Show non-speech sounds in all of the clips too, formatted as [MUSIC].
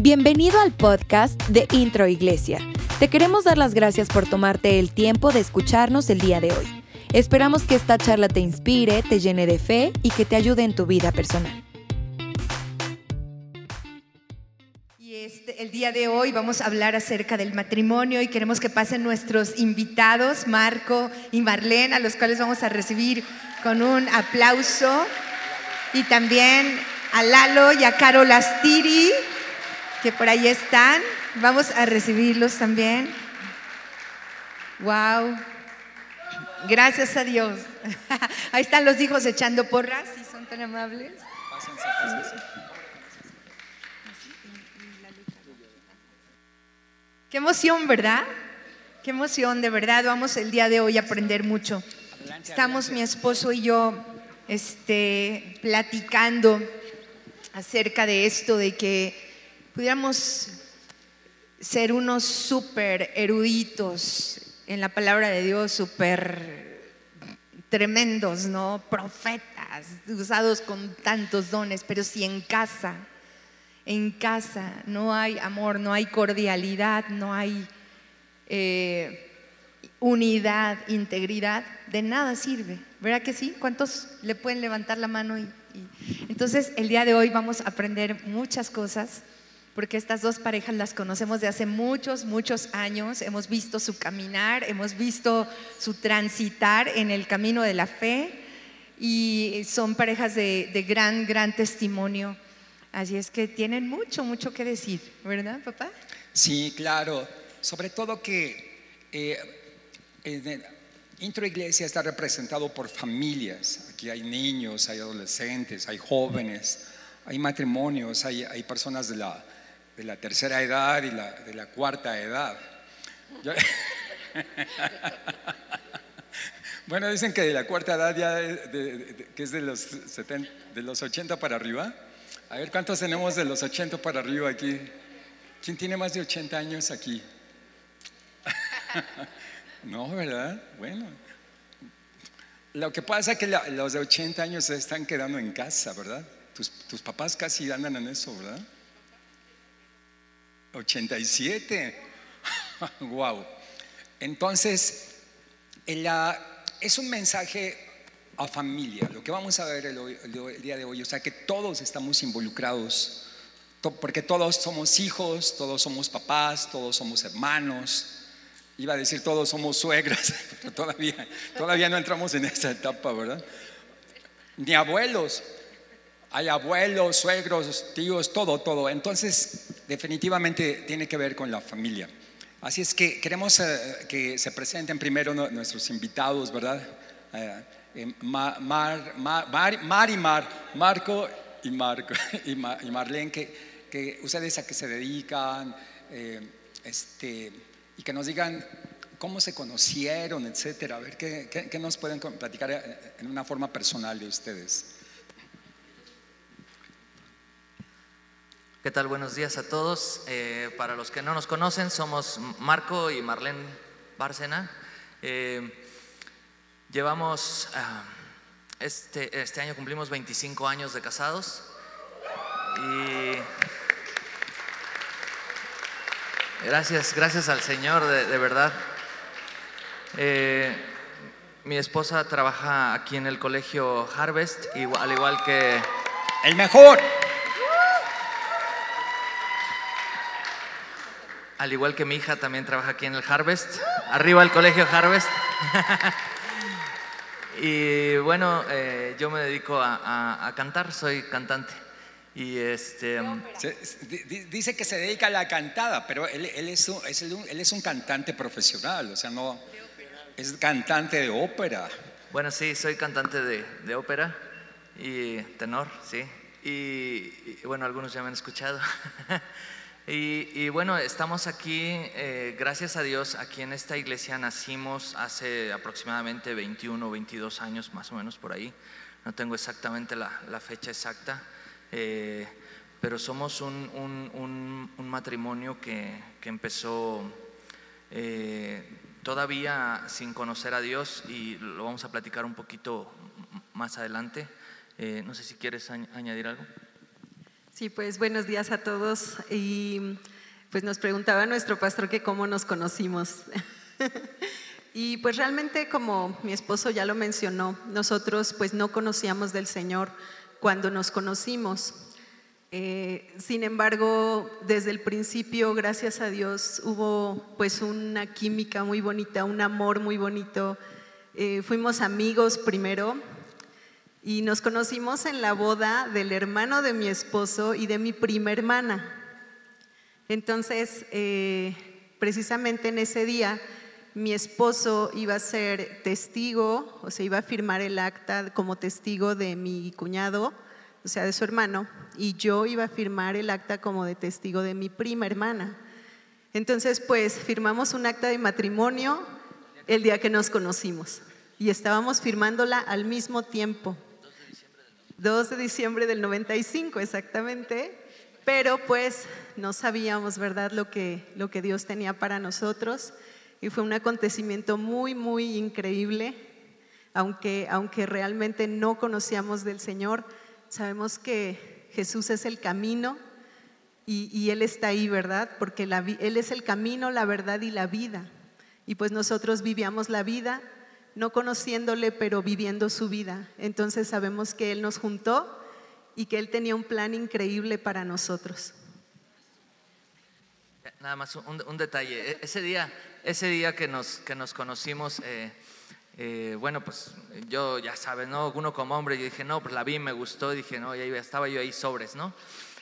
Bienvenido al podcast de Intro Iglesia. Te queremos dar las gracias por tomarte el tiempo de escucharnos el día de hoy. Esperamos que esta charla te inspire, te llene de fe y que te ayude en tu vida personal. Y este, el día de hoy vamos a hablar acerca del matrimonio y queremos que pasen nuestros invitados, Marco y Marlene, a los cuales vamos a recibir con un aplauso. Y también a Lalo y a Carol Astiri, que por ahí están. Vamos a recibirlos también. Wow. Gracias a Dios. [LAUGHS] Ahí están los hijos echando porras, si son tan amables. Qué emoción, ¿verdad? Qué emoción, de verdad. Vamos el día de hoy a aprender mucho. Estamos mi esposo y yo este, platicando acerca de esto, de que pudiéramos ser unos súper eruditos en la palabra de Dios, súper tremendos, ¿no? Profetas, usados con tantos dones, pero si en casa, en casa no hay amor, no hay cordialidad, no hay eh, unidad, integridad, de nada sirve. ¿Verdad que sí? ¿Cuántos le pueden levantar la mano? Entonces, el día de hoy vamos a aprender muchas cosas porque estas dos parejas las conocemos de hace muchos, muchos años, hemos visto su caminar, hemos visto su transitar en el camino de la fe y son parejas de, gran, gran testimonio. Así es que tienen mucho, mucho que decir, ¿verdad, papá? Sí, claro. Sobre todo que eh, eh Intro Iglesia está representado por familias. Aquí hay niños, hay adolescentes, hay jóvenes, hay matrimonios, hay, hay personas de la de la tercera edad y la, de la cuarta edad. [LAUGHS] bueno, dicen que de la cuarta edad ya, que es de los, 70, de los 80 para arriba. A ver, ¿cuántos tenemos de los 80 para arriba aquí? ¿Quién tiene más de 80 años aquí? [LAUGHS] no, ¿verdad? Bueno. Lo que pasa es que los de 80 años se están quedando en casa, ¿verdad? Tus, tus papás casi andan en eso, ¿verdad? 87. wow. [LAUGHS] Entonces, es un mensaje a familia, lo que vamos a ver el, día de hoy, o sea que todos estamos involucrados, porque todos somos hijos, todos somos papás, todos somos hermanos, iba a decir todos somos suegras, [LAUGHS] pero todavía, todavía no entramos en esa etapa, ¿verdad? Ni abuelos, hay abuelos, suegros, tíos, todo, todo. Entonces, definitivamente tiene que ver con la familia. Así es que queremos eh, que se presenten primero nuestros invitados, ¿verdad? Eh, eh, Mar, Mar, y Mar, Marco y, Marco, [LAUGHS] y, Marlene, que, que, ustedes a qué se dedican, este, y que nos digan cómo se conocieron, etcétera. A ver, ¿qué, qué nos pueden platicar en una forma personal de ustedes? ¿Qué tal? Buenos días a todos. Eh, para los que no nos conocen, somos Marco y Marlene Bárcena. Eh, llevamos, ah, este, este año cumplimos 25 años de casados y gracias, gracias al Señor, de, verdad. Eh, mi esposa trabaja aquí en el colegio Harvest, al igual que... El mejor. Al igual que mi hija también trabaja aquí en el Harvest, arriba el colegio Harvest. [LAUGHS] y bueno, eh, yo me dedico a, cantar, soy cantante. Y este, um, dice que se dedica a la cantada, pero él, es un, él es un cantante profesional, o sea, no es cantante de ópera. Bueno, sí, soy cantante de, de ópera y tenor, sí. y, bueno, algunos ya me han escuchado. [LAUGHS] Y, bueno, estamos aquí, eh, gracias a Dios, aquí en esta iglesia nacimos hace aproximadamente 21 o 22 años, más o menos por ahí. No tengo exactamente la, fecha exacta, eh, pero somos un, matrimonio que, empezó eh, todavía sin conocer a Dios y lo vamos a platicar un poquito más adelante. no sé si quieres añadir algo. Sí, pues buenos días a todos. Y pues nos preguntaba nuestro pastor que cómo nos conocimos. [LAUGHS] y pues realmente como mi esposo ya lo mencionó, nosotros pues no conocíamos del Señor cuando nos conocimos. Eh, sin embargo, desde el principio, gracias a Dios, hubo pues una química muy bonita, un amor muy bonito. Eh, fuimos amigos primero, y nos conocimos en la boda del hermano de mi esposo y de mi prima hermana. Entonces, eh, precisamente en ese día, mi esposo iba a ser testigo, o sea, iba a firmar el acta como testigo de mi cuñado, o sea, de su hermano, y yo iba a firmar el acta como de testigo de mi prima hermana. Entonces, pues firmamos un acta de matrimonio el día que nos conocimos y estábamos firmándola al mismo tiempo. 2 de diciembre del 95 exactamente, pero pues no sabíamos, ¿verdad?, lo que, lo que Dios tenía para nosotros y fue un acontecimiento muy, muy increíble, aunque, aunque realmente no conocíamos del Señor, sabemos que Jesús es el camino y, y Él está ahí, ¿verdad? Porque Él es el camino, la verdad y la vida. Y pues nosotros vivíamos la vida no conociéndole, pero viviendo su vida. Entonces sabemos que Él nos juntó y que Él tenía un plan increíble para nosotros. Nada más un, detalle. E, ese día, ese día que nos, que nos conocimos, eh, eh, bueno, pues yo ya sabes, ¿no? Uno como hombre, yo dije, no, pues la vi, me gustó, dije, no, ya estaba yo ahí sobres, ¿no?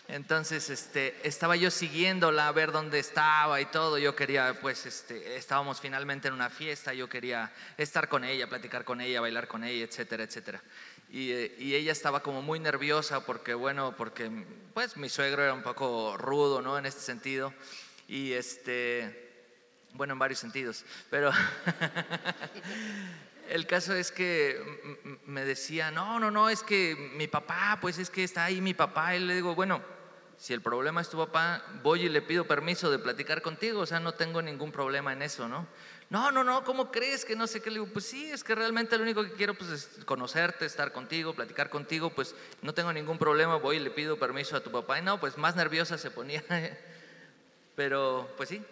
Entonces, este, estaba yo siguiéndola a ver dónde estaba y todo. Yo quería, pues, este, estábamos finalmente en una fiesta, yo quería estar con ella, platicar con ella, bailar con ella, etcétera, etcétera. Y, eh, y, ella estaba como muy nerviosa porque, bueno, porque, pues, mi suegro era un poco rudo, ¿no? En este sentido. Y, este, bueno, en varios sentidos. Pero [LAUGHS] el caso es que me decía, no, no, no, es que mi papá, pues es que está ahí mi papá. Y le digo, bueno, si el problema es tu papá, voy y le pido permiso de platicar contigo, o sea, no tengo ningún problema en eso, ¿no? No, no, no, ¿cómo crees que no sé qué? Le digo, pues sí, es que realmente lo único que quiero pues, es conocerte, estar contigo, platicar contigo, pues no tengo ningún problema, voy y le pido permiso a tu papá. Y no, pues más nerviosa se ponía. [LAUGHS] Pero pues sí,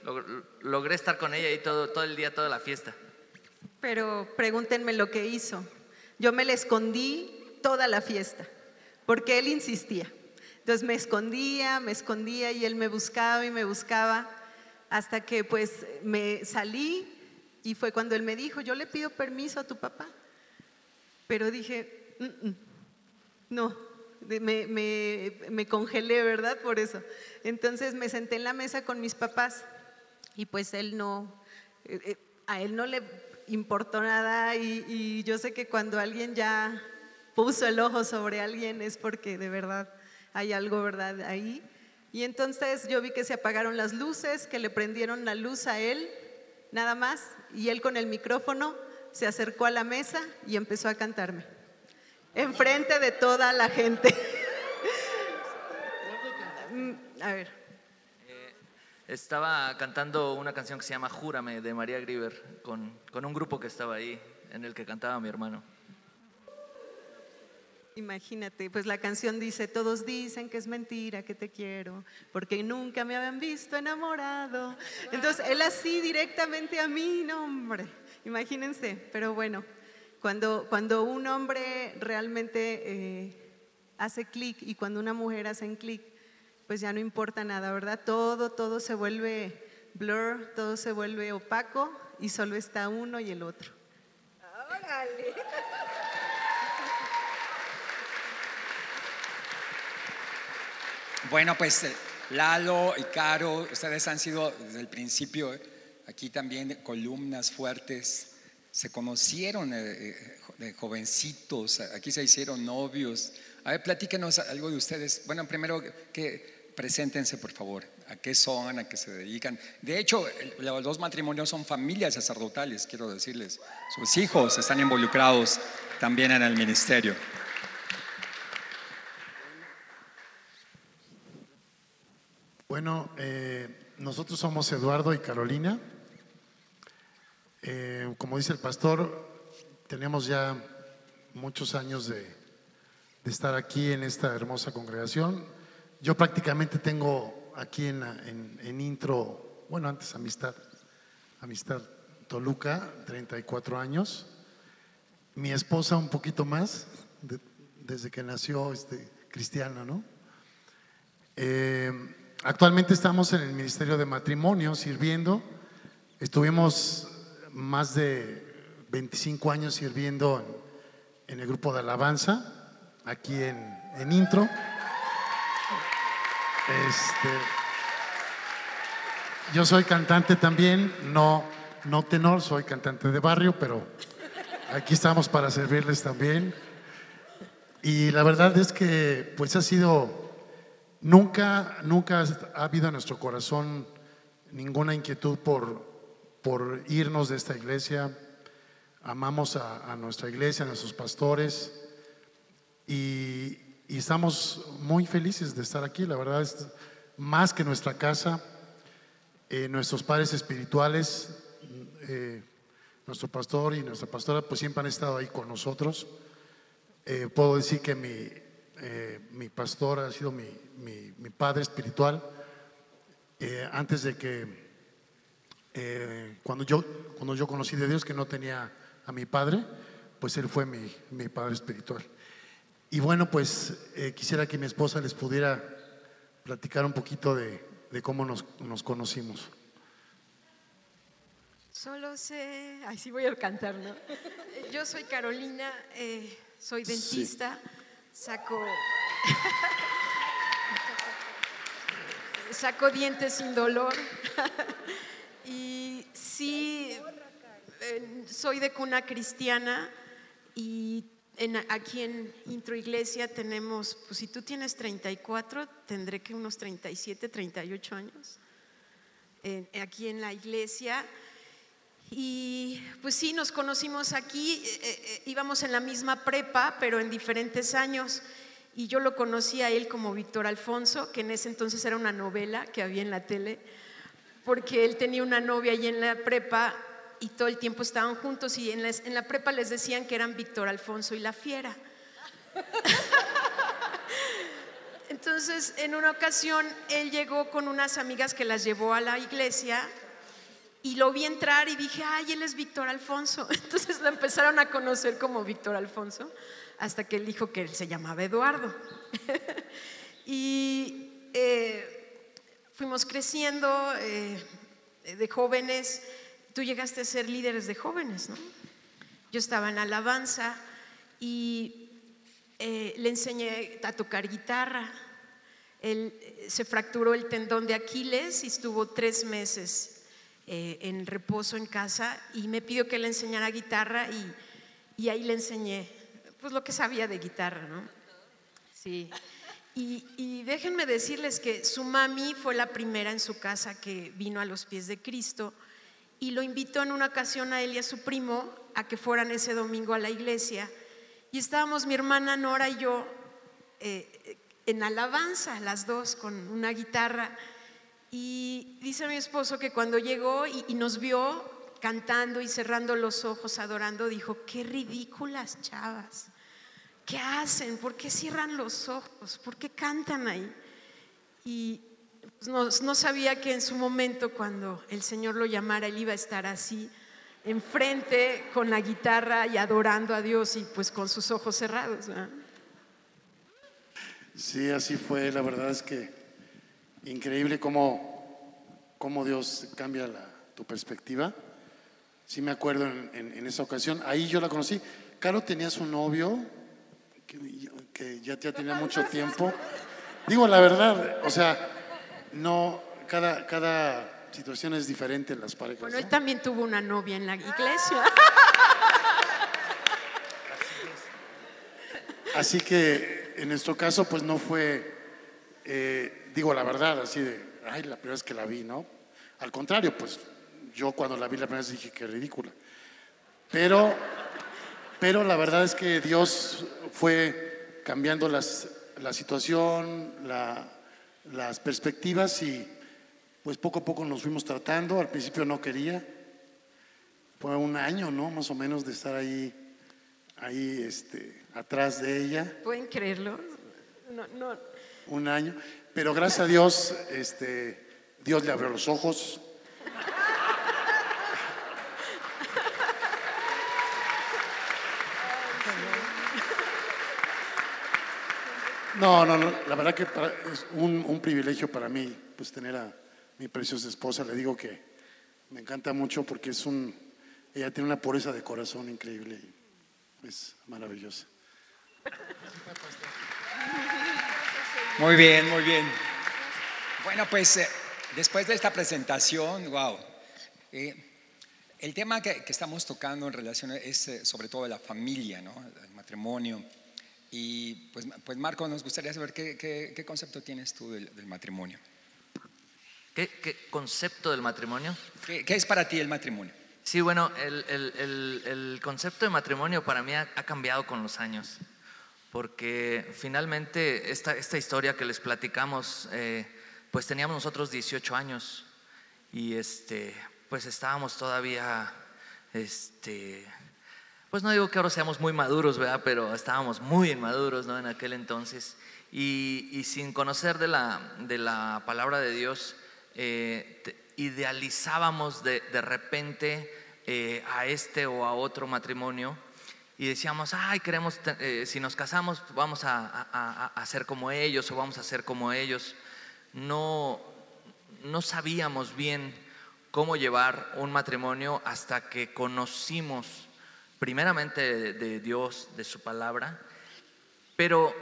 logré estar con ella ahí todo, todo el día, toda la fiesta. Pero pregúntenme lo que hizo. Yo me le escondí toda la fiesta, porque él insistía. Entonces me escondía, me escondía y él me buscaba y me buscaba hasta que pues me salí y fue cuando él me dijo, yo le pido permiso a tu papá. Pero dije, no, me, me, congelé, ¿verdad? Por eso. Entonces me senté en la mesa con mis papás y pues él no, eh, eh, a él no le importó nada y yo sé que cuando alguien ya puso el ojo sobre alguien es porque de verdad hay algo, ¿verdad? Ahí. Y entonces yo vi que se apagaron las luces, que le prendieron la luz a él, nada más, y él con el micrófono se acercó a la mesa y empezó a cantarme, enfrente de toda la gente. [LAUGHS] a ver. Eh, estaba cantando una canción que se llama Júrame de María Grieber con, con un grupo que estaba ahí, en el que cantaba mi hermano. Imagínate, pues la canción dice, todos dicen que es mentira, que te quiero, porque nunca me habían visto enamorado. Entonces, él así directamente a mí, no hombre, imagínense, pero bueno, cuando, cuando un hombre realmente eh, hace clic y cuando una mujer hace clic, pues ya no importa nada, ¿verdad? Todo, todo se vuelve blur, todo se vuelve opaco y solo está uno y el otro. ¡Órale! Bueno, pues eh, Lalo y Caro, ustedes han sido desde el principio eh, aquí también columnas fuertes. Se conocieron eh, de jovencitos, aquí se hicieron novios. A ver, platíquenos algo de ustedes. Bueno, primero que preséntense, por favor. ¿A qué son? ¿A qué se dedican? De hecho, los dos matrimonios son familias sacerdotales, quiero decirles. Sus hijos están involucrados también en el ministerio. Bueno, eh, nosotros somos Eduardo y Carolina. Eh, como dice el pastor, tenemos ya muchos años de, estar aquí en esta hermosa congregación. yo prácticamente tengo aquí en, intro, bueno, antes Amistad, Amistad Toluca, 34 años. Mi esposa un poquito más, de- desde que nació este, cristiana, ¿no? Eh, actualmente estamos en el Ministerio de Matrimonio sirviendo. Estuvimos más de 25 años sirviendo en, el grupo de alabanza, aquí en, en Intro. Este, yo soy cantante también, no, no tenor, soy cantante de barrio, pero aquí estamos para servirles también. Y la verdad es que pues ha sido, nunca, nunca ha habido en nuestro corazón ninguna inquietud por, por irnos de esta iglesia. Amamos a, nuestra iglesia, a nuestros pastores y, y estamos muy felices de estar aquí. La verdad es más que nuestra casa, eh, nuestros padres espirituales, eh, nuestro pastor y nuestra pastora, pues siempre han estado ahí con nosotros. Eh, puedo decir que mi, mi pastor ha sido mi, mi- mi padre espiritual. Eh, antes de que, eh, cuando, yo, cuando yo conocí de Dios, que no tenía a mi padre, pues él fue mi, mi padre espiritual. Y bueno, pues eh, quisiera que mi esposa les pudiera platicar un poquito de, de cómo nos, nos conocimos. Solo sé, ay sí voy a cantar, ¿no? Yo soy Carolina, eh, soy dentista, saco, saco dientes sin dolor [LAUGHS] y sí, eh, soy de cuna cristiana y aquí en Intro Iglesia tenemos, pues si tú tienes 34, tendré que unos 37, 38 años eh, aquí en la iglesia. Y pues sí, nos conocimos aquí, eh, eh, íbamos en la misma prepa, pero en diferentes años. Y yo lo conocí a él como Víctor Alfonso, que en ese entonces era una novela que había en la tele, porque él tenía una novia allí en la prepa y todo el tiempo estaban juntos y en la, en la prepa les decían que eran Víctor Alfonso y la fiera. [LAUGHS] Entonces, en una ocasión, él llegó con unas amigas que las llevó a la iglesia y lo vi entrar y dije, ay, él es Víctor Alfonso. [LAUGHS] Entonces lo empezaron a conocer como Víctor Alfonso, hasta que él dijo que él se llamaba Eduardo. [LAUGHS] y eh, fuimos creciendo eh, de jóvenes. Tú llegaste a ser líderes de jóvenes, ¿no? Yo estaba en alabanza y eh, le enseñé a tocar guitarra. Él eh, se fracturó el tendón de Aquiles y estuvo tres meses eh, en reposo en casa y me pidió que le enseñara guitarra y, y ahí le enseñé pues lo que sabía de guitarra, ¿no? Sí. Y, déjenme decirles que su mami fue la primera en su casa que vino a los pies de Cristo y lo invitó en una ocasión a él y a su primo a que fueran ese domingo a la iglesia. Y estábamos mi hermana Nora y yo eh, en alabanza, las dos, con una guitarra. Y dice mi esposo que cuando llegó y nos vio cantando y cerrando los ojos, adorando, dijo, qué ridículas chavas. ¿Qué hacen? ¿Por qué cierran los ojos? ¿Por qué cantan ahí? Y no, no sabía que en su momento, cuando el Señor lo llamara, él iba a estar así, enfrente, con la guitarra y adorando a Dios y pues con sus ojos cerrados. ¿verdad? Sí, así fue. La verdad es que increíble cómo, cómo Dios cambia la- tu perspectiva. Sí me acuerdo en, en- en esa ocasión. Ahí yo la conocí. Caro tenía su novio, que, que ya, ya tenía mucho tiempo. Digo la verdad, o sea, no, cada, cada situación es diferente en las parejas. Bueno, ¿no? él también tuvo una novia en la iglesia. Así que en nuestro caso, pues no fue, eh, digo la verdad, así de, ay, la primera vez que la vi, ¿no? Al contrario, pues yo cuando la vi la primera vez dije que ridícula. Pero, pero la verdad es que Dios fue cambiando las, la situación, la- las perspectivas y pues poco a poco nos fuimos tratando. Al principio no quería. Fue un año, ¿no? Más o menos de estar ahí, ahí, este, atrás de ella. ¿Pueden creerlo? No, no. un año. Pero gracias a Dios, este, Dios le abrió los ojos. No, no, no, la verdad que es un, privilegio para mí, pues tener a mi preciosa esposa. Le digo que me encanta mucho porque es un, ella tiene una pureza de corazón increíble y es maravillosa. Muy bien, muy bien. Bueno, pues eh, después de esta presentación, wow. eh, el tema que, que estamos tocando en relación es eh, sobre todo la familia, ¿no? El matrimonio. Y pues, pues Marco, nos gustaría saber qué, qué- qué concepto tienes tú del, del matrimonio. ¿Qué, qué concepto del matrimonio? ¿Qué, es para ti el matrimonio? Sí, bueno, el, el- el- el concepto de matrimonio para mí ha, ha cambiado con los años, porque finalmente esta, esta historia que les platicamos, eh, pues teníamos nosotros 18 años y este, pues estábamos todavía, este, pues no digo que ahora seamos muy maduros, ¿verdad? Pero estábamos muy inmaduros, ¿no? En aquel entonces. Y, sin conocer de la, de la palabra de Dios, eh, idealizábamos de, de repente eh, a este o a otro matrimonio y decíamos, ay, queremos, eh, si nos casamos, vamos a, a- a- a ser como ellos o vamos a ser como ellos. No, no sabíamos bien cómo llevar un matrimonio hasta que conocimos primeramente de, Dios, de su palabra, pero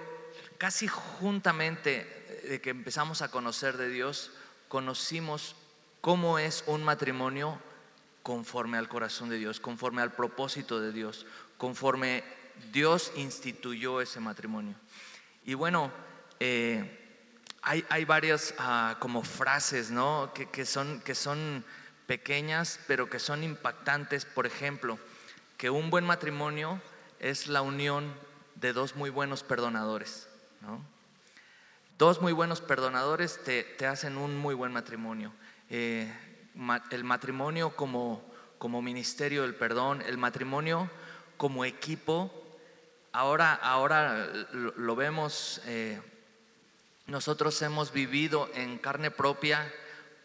casi juntamente de que empezamos a conocer de Dios, conocimos cómo es un matrimonio conforme al corazón de Dios, conforme al propósito de Dios, conforme Dios instituyó ese matrimonio. Y bueno, eh, hay, hay varias ah, como frases, ¿no? Que, que son, que son pequeñas, pero que son impactantes. Por ejemplo, que un buen matrimonio es la unión de dos muy buenos perdonadores, ¿no? Dos muy buenos perdonadores te, te hacen un muy buen matrimonio. Eh, el matrimonio como, como ministerio del perdón, el matrimonio como equipo, ahora, ahora lo, lo vemos, eh, nosotros hemos vivido en carne propia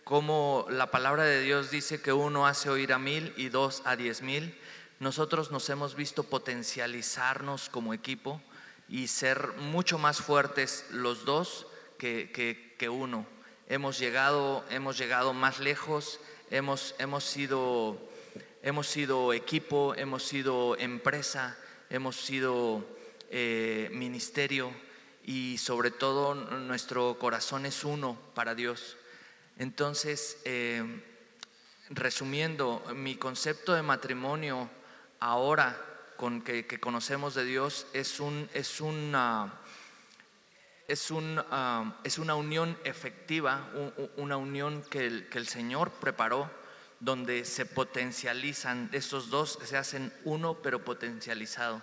como la palabra de Dios dice que uno hace oír a mil y dos a diez mil. Nosotros nos hemos visto potencializarnos como equipo y ser mucho más fuertes los dos que, que- que uno. Hemos llegado, hemos llegado más lejos, hemos, hemos, sido, hemos sido equipo, hemos sido empresa, hemos sido eh, ministerio y sobre todo nuestro corazón es uno para Dios. Entonces, eh, resumiendo, mi concepto de matrimonio ahora con que, conocemos de Dios es, un, es, una, es, un, ah, es una unión efectiva, una unión que el, que el Señor preparó, donde se potencializan, estos dos se hacen uno, pero potencializado.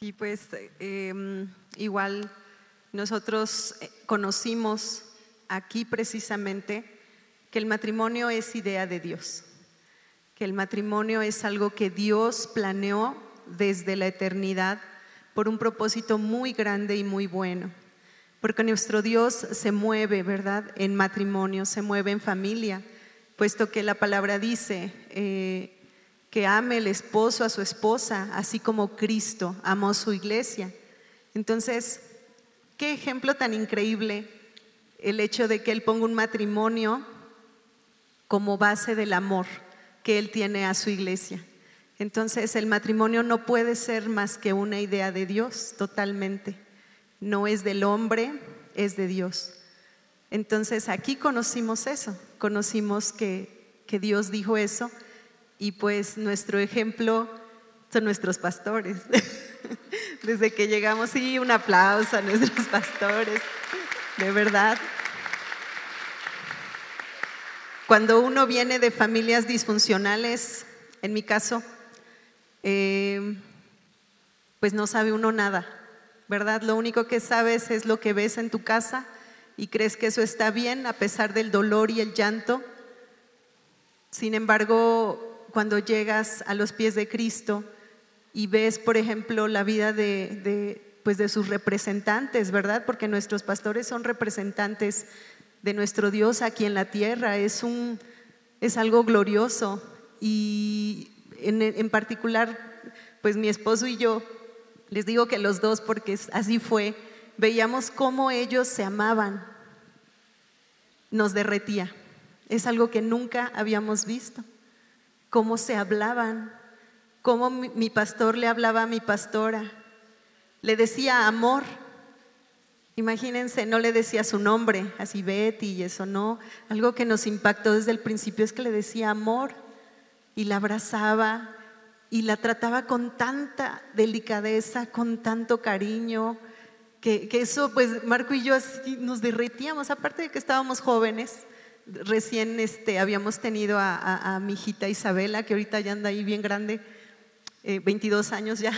Sí, pues eh, igual nosotros eh, conocimos aquí precisamente que el matrimonio es idea de Dios, que el matrimonio es algo que Dios planeó desde la eternidad por un propósito muy grande y muy bueno, porque nuestro Dios se mueve, ¿verdad?, en matrimonio, se mueve en familia, puesto que la palabra dice... eh, que ame el esposo a su esposa, así como Cristo amó su iglesia. Entonces, qué ejemplo tan increíble el hecho de que Él ponga un matrimonio como base del amor que Él tiene a su iglesia. Entonces, el matrimonio no puede ser más que una idea de Dios totalmente. No es del hombre, es de Dios. Entonces, aquí conocimos eso, conocimos que, que Dios dijo eso y pues nuestro ejemplo son nuestros pastores. [LAUGHS] Desde que llegamos, sí, un aplauso a nuestros pastores, de verdad. Cuando uno viene de familias disfuncionales, en mi caso, eh, pues no sabe uno nada, ¿verdad? Lo único que sabes es lo que ves en tu casa y crees que eso está bien a pesar del dolor y el llanto. Sin embargo, cuando llegas a los pies de Cristo y ves, por ejemplo, la vida de, de- pues de sus representantes, ¿verdad? Porque nuestros pastores son representantes de nuestro Dios aquí en la tierra. Es, un, es algo glorioso. Y en, en particular, pues mi esposo y yo, les digo que los dos, porque así fue, veíamos cómo ellos se amaban. Nos derretía. Es algo que nunca habíamos visto. Cómo se hablaban, cómo mi pastor le hablaba a mi pastora. Le decía amor. Imagínense, no le decía su nombre, así Betty y eso no. Algo que nos impactó desde el principio es que le decía amor y la abrazaba y la trataba con tanta delicadeza, con tanto cariño, que, eso, pues Marco y yo nos derretíamos, aparte de que estábamos jóvenes, recién este, habíamos tenido a, mi hijita Isabela, que ahorita ya anda ahí bien grande, 22 eh, años ya.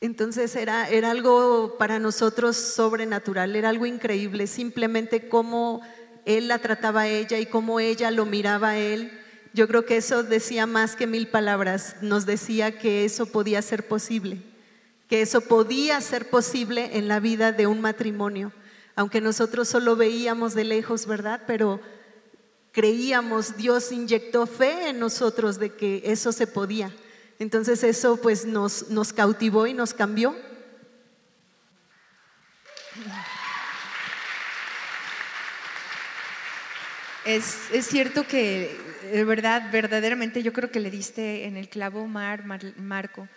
Entonces era, era algo para nosotros sobrenatural, era algo increíble, simplemente cómo él la trataba a ella y cómo ella lo miraba a él. Yo creo que eso decía más que mil palabras, nos decía que eso podía ser posible, que eso podía ser posible en la vida de un matrimonio, aunque nosotros solo veíamos de lejos, ¿verdad? Pero creíamos, Dios inyectó fe en nosotros de que eso se podía. Entonces eso pues nos, cautivó y nos cambió. Es, es, cierto que, de verdad, verdaderamente yo creo que le diste en el clavo Mar, Marco.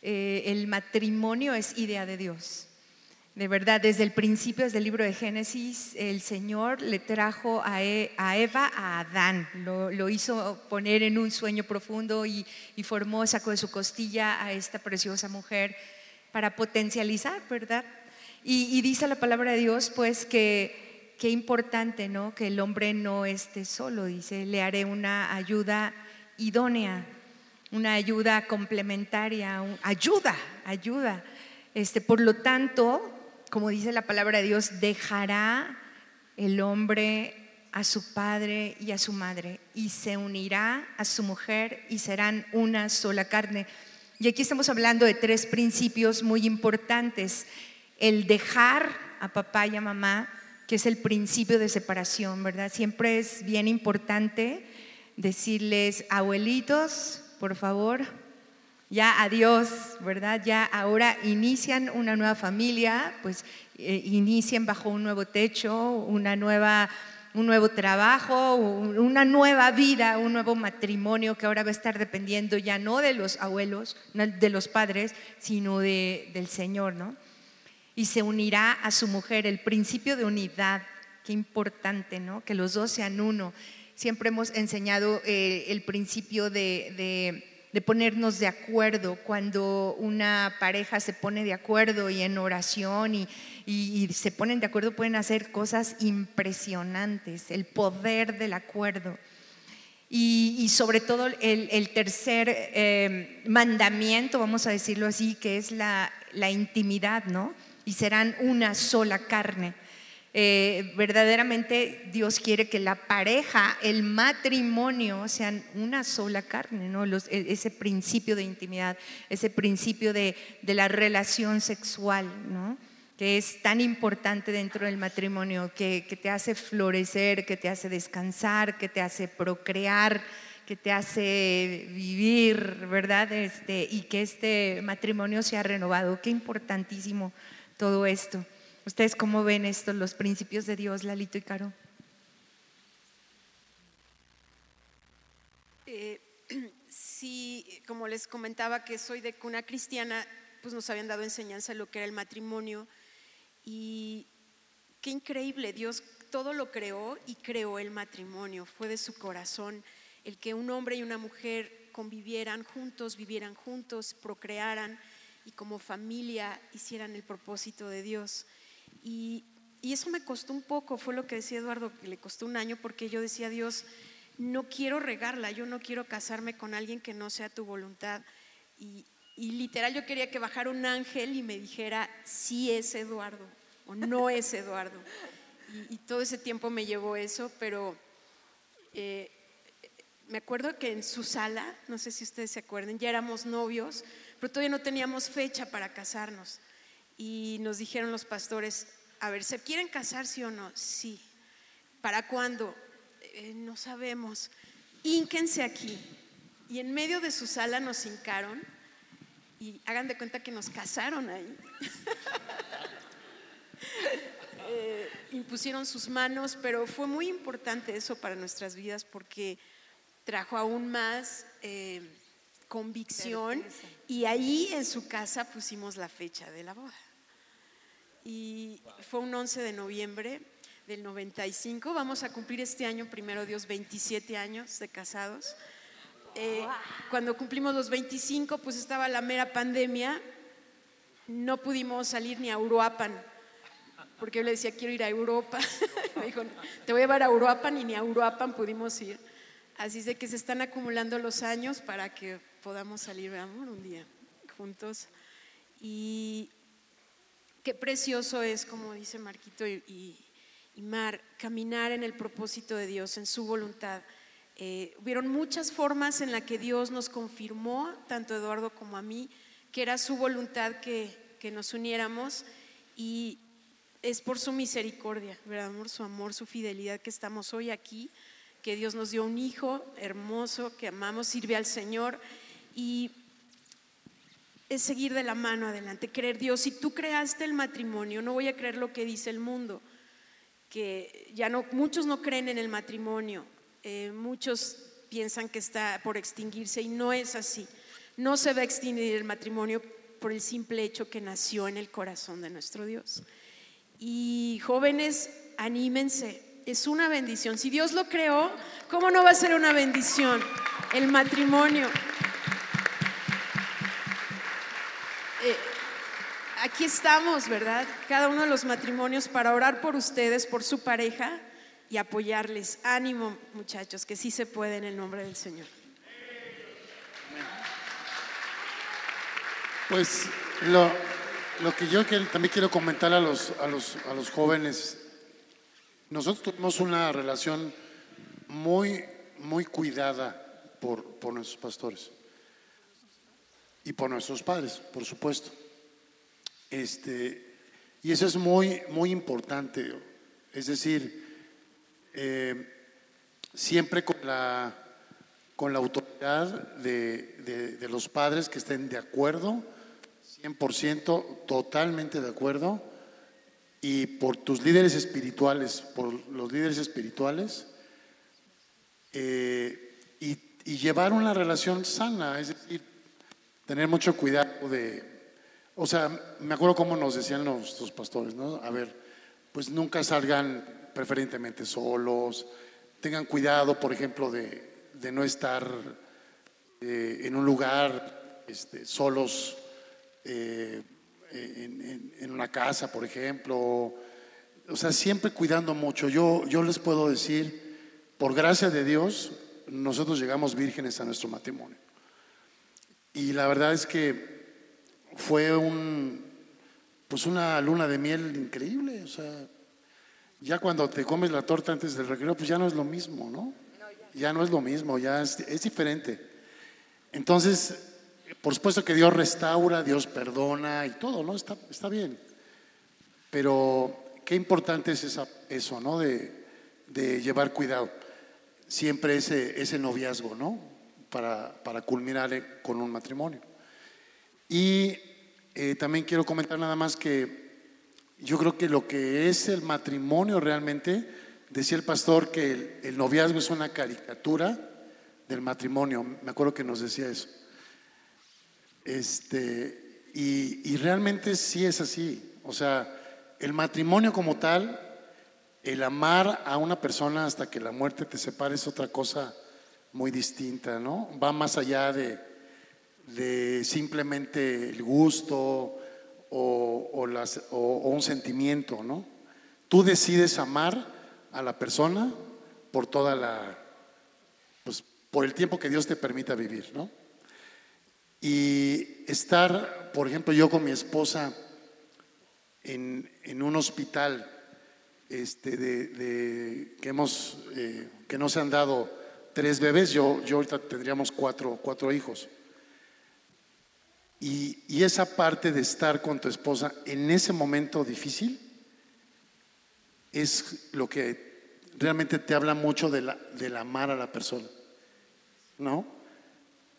Eh, el matrimonio es idea de Dios. De verdad, desde el principio, desde el libro de Génesis, el Señor le trajo a, e, Eva a Adán, lo, hizo poner en un sueño profundo y, formó, sacó de su costilla a esta preciosa mujer para potencializar, ¿verdad? Y, dice la palabra de Dios, pues, que qué importante, ¿no? Que el hombre no esté solo, dice, le haré una ayuda idónea, una ayuda complementaria, ayuda, ayuda. Este, por lo tanto, como dice la palabra de Dios, dejará el hombre a su padre y a su madre y se unirá a su mujer y serán una sola carne. Y aquí estamos hablando de tres principios muy importantes. El dejar a papá y a mamá, que es el principio de separación, ¿verdad? Siempre es bien importante decirles, abuelitos, por favor, ya adiós, ¿verdad? Ya ahora inician una nueva familia, pues eh, inician bajo un nuevo techo, una nueva, un nuevo trabajo, una nueva vida, un nuevo matrimonio que ahora va a estar dependiendo ya no de los abuelos, de los padres, sino de, del Señor, ¿no? Y se unirá a su mujer, el principio de unidad, qué importante, ¿no? Que los dos sean uno. Siempre hemos enseñado eh, el principio de de ponernos de acuerdo, cuando una pareja se pone de acuerdo y en oración y, se ponen de acuerdo pueden hacer cosas impresionantes, el poder del acuerdo. Y, sobre todo el, tercer eh, mandamiento, vamos a decirlo así, que es la, la intimidad, ¿no? Y serán una sola carne. Eh, verdaderamente Dios quiere que la pareja, el matrimonio sean una sola carne, ¿no? E, ese principio de intimidad, ese principio de, la relación sexual, ¿no? que es tan importante dentro del matrimonio, que, te hace florecer, que te hace descansar, que te hace procrear, que te hace vivir, ¿verdad? Este, y que este matrimonio sea renovado. Qué importantísimo todo esto. ¿Ustedes cómo ven esto, los principios de Dios, Lalito y Caro? Eh, sí, como les comentaba que soy de cuna cristiana, pues nos habían dado enseñanza de lo que era el matrimonio y qué increíble, Dios todo lo creó y creó el matrimonio, fue de su corazón el que un hombre y una mujer convivieran juntos, vivieran juntos, procrearan y como familia hicieran el propósito de Dios. Y, eso me costó un poco, fue lo que decía Eduardo, que le costó un año porque yo decía, Dios, no quiero regarla, yo no quiero casarme con alguien que no sea tu voluntad. Y, literal yo quería que bajara un ángel y me dijera, sí es Eduardo o no [LAUGHS] es Eduardo. Y, todo ese tiempo me llevó eso, pero eh, me acuerdo que en su sala, no sé si ustedes se acuerdan, ya éramos novios, pero todavía no teníamos fecha para casarnos. Y nos dijeron los pastores, a ver, ¿se quieren casar sí o no? Sí. ¿Para cuándo? "Eh, no sabemos. Ínquense aquí. Y en medio de su sala nos hincaron y hagan de cuenta que nos casaron ahí. [LAUGHS] Eh, impusieron sus manos, pero fue muy importante eso para nuestras vidas porque trajo aún más eh, convicción y ahí en su casa pusimos la fecha de la boda. Y fue un 11 de noviembre del 95, vamos a cumplir este año, primero Dios, 27 años de casados. Eh, cuando cumplimos los 25, pues estaba la mera pandemia, no pudimos salir ni a Uruapan, porque yo le decía, quiero ir a Europa. [LAUGHS] Me dijo, te voy a llevar a Uruapan y ni a Uruapan pudimos ir. Así es de que se están acumulando los años para que podamos salir, amor, un día juntos. Y qué precioso es, como dice Marquito y, Mar, caminar en el propósito de Dios, en su voluntad. Eh, hubieron muchas formas en las que Dios nos confirmó, tanto Eduardo como a mí, que era su voluntad que, que nos uniéramos y es por su misericordia, ¿verdad, amor? Su amor, su fidelidad que estamos hoy aquí, que Dios nos dio un hijo hermoso, que amamos, sirve al Señor y seguir de la mano adelante, creer Dios, si tú creaste el matrimonio, no voy a creer lo que dice el mundo, que ya no, muchos no creen en el matrimonio, eh, muchos piensan que está por extinguirse y no es así. No se va a extinguir el matrimonio por el simple hecho que nació en el corazón de nuestro Dios. Y jóvenes, anímense, es una bendición. Si Dios lo creó, ¿cómo no va a ser una bendición el matrimonio? Eh, aquí estamos, ¿verdad? Cada uno de los matrimonios para orar por ustedes, por su pareja y apoyarles. Ánimo, muchachos, que sí se puede en el nombre del Señor. Pues lo, lo que yo también quiero comentar a los, a, los, a los jóvenes, nosotros tuvimos una relación muy, muy cuidada por, por nuestros pastores y por nuestros padres, por supuesto. Este, y eso es muy, muy importante. Es decir, eh, siempre con la, con la autoridad de, de- los padres que estén de acuerdo, 100% totalmente de acuerdo, y por tus líderes espirituales, por los líderes espirituales, eh, y llevar una relación sana, es decir, tener mucho cuidado de, o sea, me acuerdo cómo nos decían los pastores, ¿no? A ver, pues nunca salgan preferentemente solos, tengan cuidado, por ejemplo, de, de no estar eh, en un lugar este, solos eh, en, en- en una casa, por ejemplo. O sea, siempre cuidando mucho. Yo, yo les puedo decir, por gracia de Dios, nosotros llegamos vírgenes a nuestro matrimonio. Y la verdad es que fue un, pues una luna de miel increíble. O sea, ya cuando te comes la torta antes del recreo, pues ya no es lo mismo, ¿no? Ya no es lo mismo, ya es, es diferente. Entonces, por supuesto que Dios restaura, Dios perdona y todo, ¿no? Está, está bien. Pero qué importante es esa- eso, ¿no? De, de llevar cuidado. Siempre ese, ese noviazgo, ¿no? Para, culminar eh, con un matrimonio. Y eh, también quiero comentar nada más que yo creo que lo que es el matrimonio realmente, decía el pastor que el, noviazgo es una caricatura del matrimonio. Me acuerdo que nos decía eso. Este, y realmente sí es así. O sea, el matrimonio como tal, el amar a una persona hasta que la muerte te separe es otra cosa muy distinta, ¿no? Va más allá de, de simplemente el gusto o, o un sentimiento, ¿no? Tú decides amar a la persona por toda la, pues por el tiempo que Dios te permita vivir, ¿no? Y estar, por ejemplo, yo con mi esposa en, en un hospital este, de, de- que, hemos, eh, que no se han dado tres bebés, yo, yo ahorita tendríamos cuatro, cuatro hijos. Y, y esa parte de estar con tu esposa en ese momento difícil es lo que realmente te habla mucho de la, del amar a la persona, ¿no?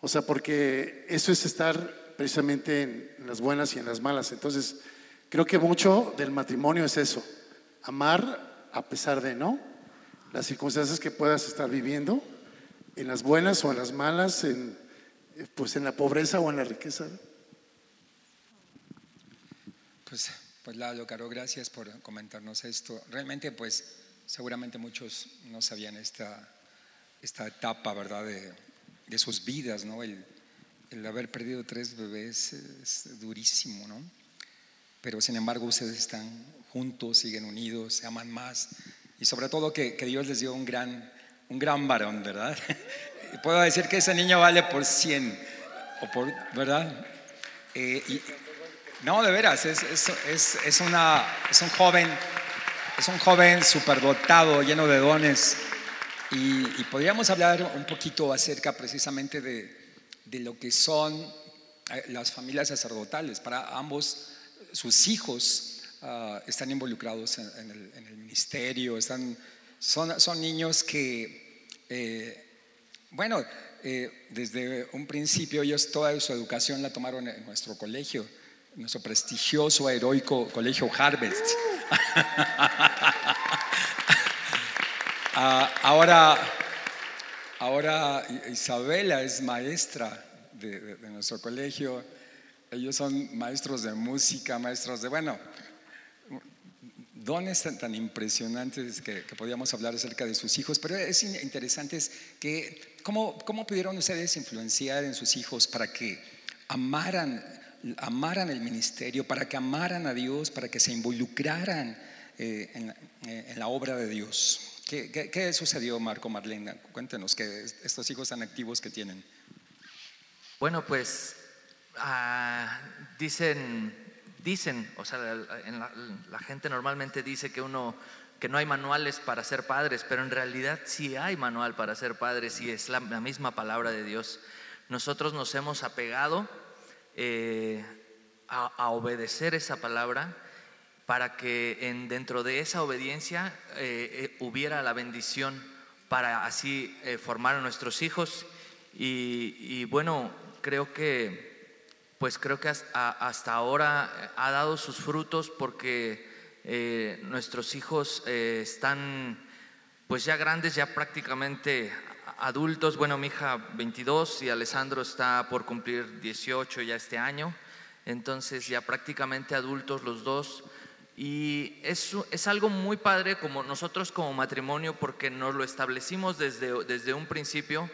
O sea, porque eso es estar precisamente en las buenas y en las malas. Entonces, creo que mucho del matrimonio es eso, amar a pesar de, ¿no? Las circunstancias que puedas estar viviendo, en las buenas o en las malas, en, pues en la pobreza o en la riqueza. Pues, pues Lalo, Caro, gracias por comentarnos esto. Realmente, pues, seguramente muchos no sabían esta, esta etapa, ¿verdad?, de, de sus vidas, ¿no? El, el haber perdido tres bebés es durísimo, ¿no? Pero sin embargo ustedes están juntos, siguen unidos, se aman más y sobre todo que, que Dios les dio un gran, un gran varón, ¿verdad? [LAUGHS] Puedo decir que ese niño vale por 100, o por, ¿verdad? Eh, no, de veras, es, es, es, es, un joven, es un joven superdotado, lleno de dones. Y, y podríamos hablar un poquito acerca precisamente de, de lo que son eh, las familias sacerdotales. Para ambos, sus hijos uh, están involucrados en, el, en, el, ministerio, están, son, son niños que, eh, bueno, eh, desde un principio ellos toda su educación la tomaron en nuestro colegio, nuestro prestigioso, heroico colegio Harvest. uh, [LAUGHS] ahora Ahora Isabela es maestra de, de, nuestro colegio. Ellos son maestros de música, maestros de, bueno, dones tan, tan impresionantes que, podíamos hablar acerca de sus hijos. Pero es interesante es que cómo, cómo pudieron ustedes influenciar en sus hijos para que amaran, amaran el ministerio, para que amaran a Dios, para que se involucraran eh, en, eh, en la obra de Dios. ¿Qué, qué, sucedió, Marco, Marlena? Cuéntenos, que estos hijos tan activos que tienen. Bueno, pues uh, dicen, dicen, o sea, la, la, gente normalmente dice que uno que no hay manuales para ser padres, pero en realidad sí hay manual para ser padres y es la, misma palabra de Dios. Nosotros nos hemos apegado eh, a, obedecer esa palabra para que en, dentro de esa obediencia eh, eh, hubiera la bendición para así formar a nuestros hijos. Y, bueno, creo que, pues creo que hasta, ahora ha dado sus frutos porque eh, nuestros hijos eh, están pues ya grandes, ya prácticamente adultos. Bueno, mi hija 22 y Alessandro está por cumplir 18 ya este año. Entonces ya prácticamente adultos los dos. Y eso es algo muy padre como nosotros como matrimonio porque nos lo establecimos desde, desde un principio.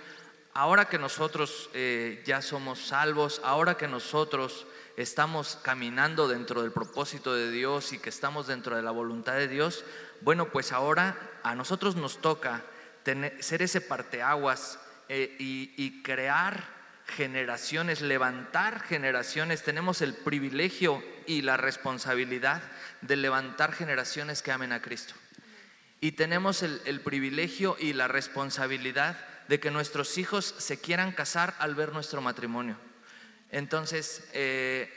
Ahora que nosotros eh, ya somos salvos, ahora que nosotros estamos caminando dentro del propósito de Dios y que estamos dentro de la voluntad de Dios, bueno, pues ahora a nosotros nos toca tener, ser ese parteaguas eh, y, crear generaciones, levantar generaciones. Tenemos el privilegio y la responsabilidad de levantar generaciones que amen a Cristo. Y tenemos el, el, privilegio y la responsabilidad de que nuestros hijos se quieran casar al ver nuestro matrimonio. Entonces, eh,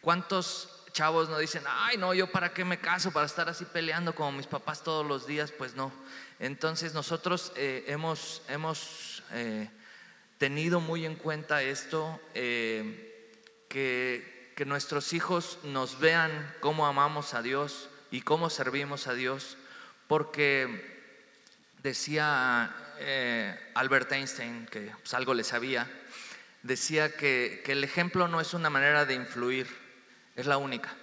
¿cuántos chavos no dicen, ay, no, yo para qué me caso, para estar así peleando como mis papás todos los días? Pues no. Entonces, nosotros eh, hemos, hemos eh, tenido muy en cuenta esto, que que nuestros hijos nos vean cómo amamos a Dios y cómo servimos a Dios, porque decía eh, Albert Einstein, que pues, algo le sabía, decía que, el ejemplo no es una manera de influir, es la única.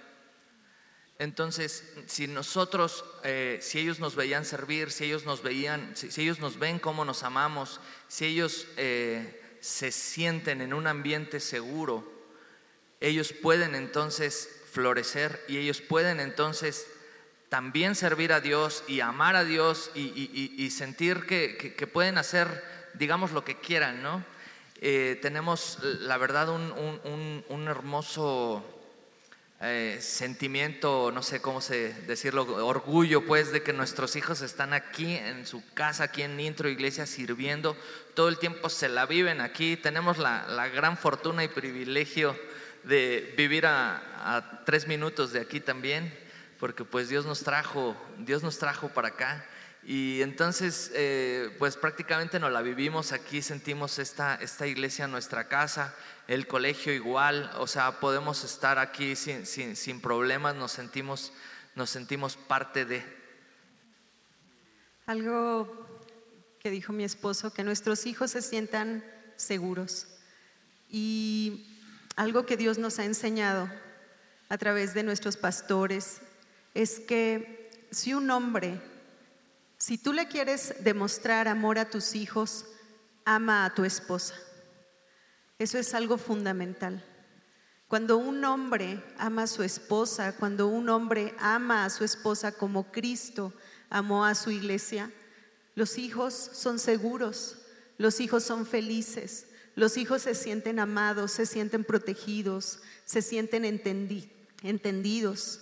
Entonces, si nosotros, eh, si ellos nos veían servir, si ellos nos veían, si, si ellos nos ven cómo nos amamos, si ellos eh, se sienten en un ambiente seguro, ellos pueden entonces florecer y ellos pueden entonces también servir a Dios y amar a Dios y, sentir que, pueden hacer, digamos, lo que quieran, ¿no? Eh, tenemos, la verdad, un, hermoso eh, sentimiento, no sé cómo se decirlo, orgullo, pues, de que nuestros hijos están aquí en su casa, aquí en Intro Iglesia, sirviendo. Todo el tiempo se la viven aquí. Tenemos la, gran fortuna y privilegio de vivir a tres minutos de aquí también, porque pues Dios nos trajo, Dios nos trajo para acá. Y entonces, eh, pues prácticamente nos la vivimos aquí, sentimos esta, esta iglesia en nuestra casa, el colegio igual, o sea, podemos estar aquí sin, sin, sin problemas, nos sentimos, nos sentimos parte de. Algo que dijo mi esposo, que nuestros hijos se sientan seguros. Y algo que Dios nos ha enseñado a través de nuestros pastores es que si un hombre si tú le quieres demostrar amor a tus hijos, ama a tu esposa. Eso es algo fundamental. Cuando un hombre ama a su esposa, cuando un hombre ama a su esposa como Cristo amó a su iglesia, los hijos son seguros, los hijos son felices, los hijos se sienten amados, se sienten protegidos, se sienten entendidos.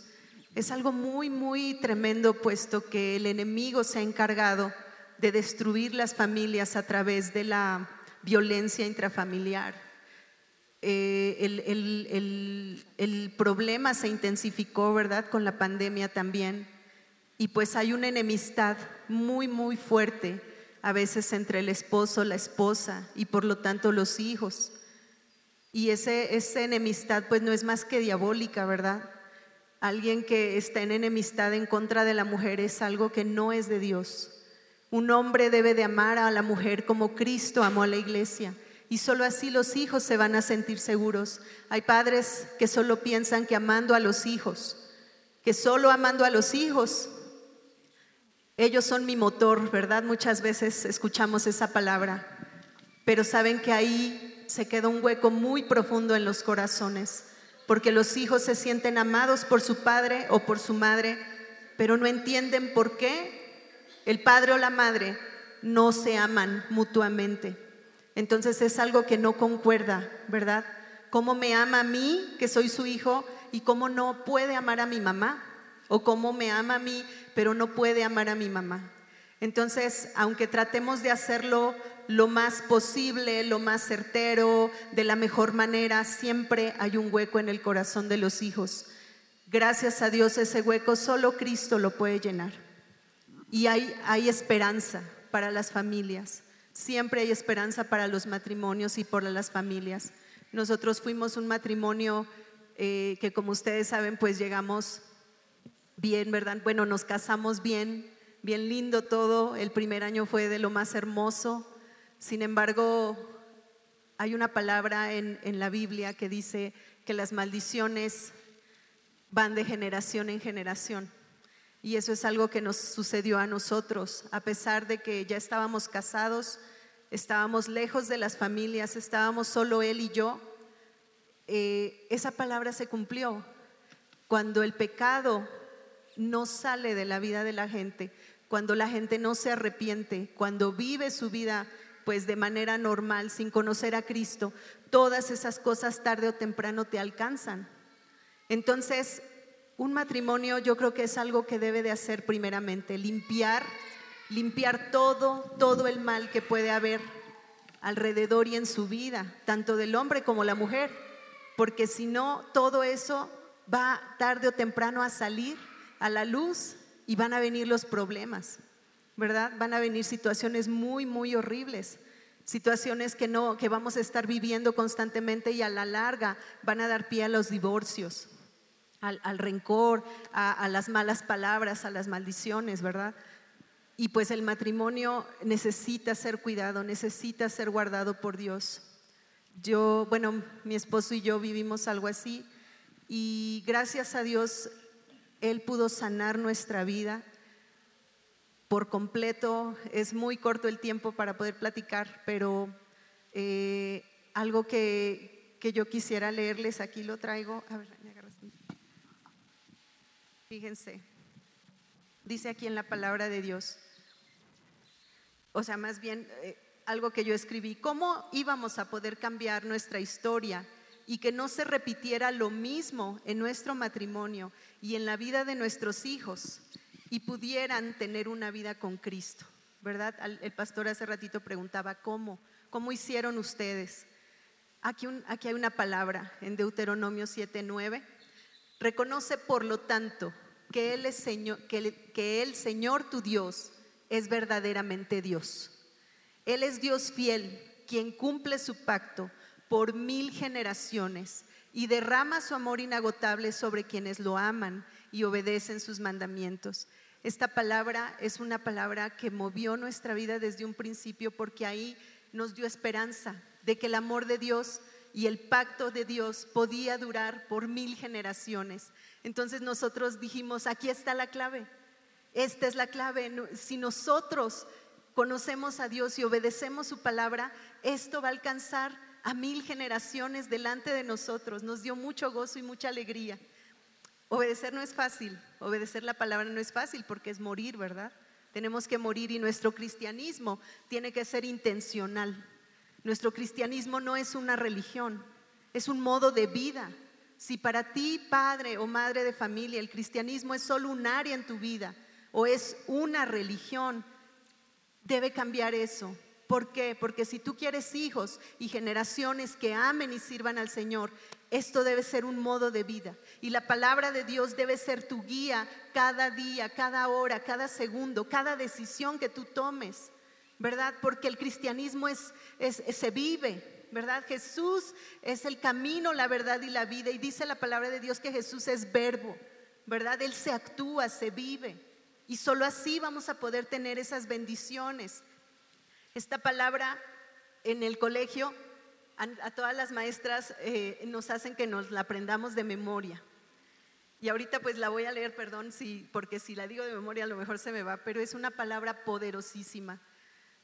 Es algo muy, muy tremendo puesto que el enemigo se ha encargado de destruir las familias a través de la violencia intrafamiliar. Eh, el, el, problema se intensificó, ¿verdad? Con la pandemia también. Y pues hay una enemistad muy, muy fuerte a veces entre el esposo, la esposa y por lo tanto los hijos. Y ese, esa enemistad pues no es más que diabólica, ¿verdad? Alguien que está en enemistad en contra de la mujer es algo que no es de Dios. Un hombre debe de amar a la mujer como Cristo amó a la iglesia. Y solo así los hijos se van a sentir seguros. Hay padres que solo piensan que amando a los hijos, que solo amando a los hijos, ellos son mi motor, ¿verdad? Muchas veces escuchamos esa palabra, pero saben que ahí se queda un hueco muy profundo en los corazones porque los hijos se sienten amados por su padre o por su madre, pero no entienden por qué el padre o la madre no se aman mutuamente. Entonces es algo que no concuerda, ¿verdad? ¿Cómo me ama a mí, que soy su hijo, y cómo no puede amar a mi mamá? ¿O cómo me ama a mí, pero no puede amar a mi mamá? Entonces, aunque tratemos de hacerlo lo más posible, lo más certero, de la mejor manera, siempre hay un hueco en el corazón de los hijos. Gracias a Dios ese hueco solo Cristo lo puede llenar. Y hay, hay esperanza para las familias. Siempre hay esperanza para los matrimonios y para las familias. Nosotros fuimos un matrimonio eh, que como ustedes saben, pues llegamos bien, ¿verdad? Bueno, nos casamos bien, bien lindo todo. El primer año fue de lo más hermoso. Sin embargo, hay una palabra en, la Biblia que dice que las maldiciones van de generación en generación. Y eso es algo que nos sucedió a nosotros, a pesar de que ya estábamos casados, estábamos lejos de las familias, estábamos solo él y yo. Eh, esa palabra se cumplió. Cuando el pecado no sale de la vida de la gente, cuando la gente no se arrepiente, cuando vive su vida pues de manera normal, sin conocer a Cristo, todas esas cosas tarde o temprano te alcanzan. Entonces, un matrimonio yo creo que es algo que debe de hacer primeramente, limpiar, limpiar todo, todo el mal que puede haber alrededor y en su vida, tanto del hombre como la mujer, porque si no, todo eso va tarde o temprano a salir a la luz y van a venir los problemas. ¿Verdad? Van a venir situaciones muy, muy horribles, situaciones que no, que vamos a estar viviendo constantemente y a la larga van a dar pie a los divorcios, al, rencor, a, las malas palabras, a las maldiciones, ¿verdad? Y pues el matrimonio necesita ser cuidado, necesita ser guardado por Dios. Yo, bueno, mi esposo y yo vivimos algo así y gracias a Dios Él pudo sanar nuestra vida por completo. Es muy corto el tiempo para poder platicar, pero eh, algo que, que, yo quisiera leerles, aquí lo traigo. A ver, me Fíjense, dice aquí en la palabra de Dios, o sea, más bien eh, algo que yo escribí, ¿cómo íbamos a poder cambiar nuestra historia? y que no se repitiera lo mismo en nuestro matrimonio y en la vida de nuestros hijos y pudieran tener una vida con Cristo, ¿verdad? El pastor hace ratito preguntaba, ¿cómo? ¿Cómo hicieron ustedes? Aquí, aquí hay una palabra en Deuteronomio 7:9. Reconoce, por lo tanto, que él, Señor, que, que él, Señor tu Dios, es verdaderamente Dios. Él es Dios fiel, quien cumple su pacto por mil generaciones y derrama su amor inagotable sobre quienes lo aman y obedecen sus mandamientos. Esta palabra es una palabra que movió nuestra vida desde un principio porque ahí nos dio esperanza de que el amor de Dios y el pacto de Dios podía durar por mil generaciones. Entonces nosotros dijimos, aquí está la clave, esta es la clave. Si nosotros conocemos a Dios y obedecemos su palabra, esto va a alcanzar a mil generaciones delante de nosotros. Nos dio mucho gozo y mucha alegría. Obedecer no es fácil, obedecer la palabra no es fácil porque es morir, ¿verdad? Tenemos que morir y nuestro cristianismo tiene que ser intencional. Nuestro cristianismo no es una religión, es un modo de vida. Si para ti, padre o madre de familia, el cristianismo es solo un área en tu vida o es una religión, debe cambiar eso. ¿Por qué? Porque si tú quieres hijos y generaciones que amen y sirvan al Señor, esto debe ser un modo de vida. Y la palabra de Dios debe ser tu guía cada día, cada hora, cada segundo, cada decisión que tú tomes, ¿verdad? Porque el cristianismo es, se vive, ¿verdad? Jesús es el camino, la verdad y la vida. Y dice la palabra de Dios que Jesús es verbo, ¿verdad? Él se actúa, se vive. Y solo así vamos a poder tener esas bendiciones. Esta palabra en el colegio a, todas las maestras eh, nos hacen que nos la aprendamos de memoria. Y ahorita pues la voy a leer, perdón, si, porque si la digo de memoria a lo mejor se me va, pero es una palabra poderosísima.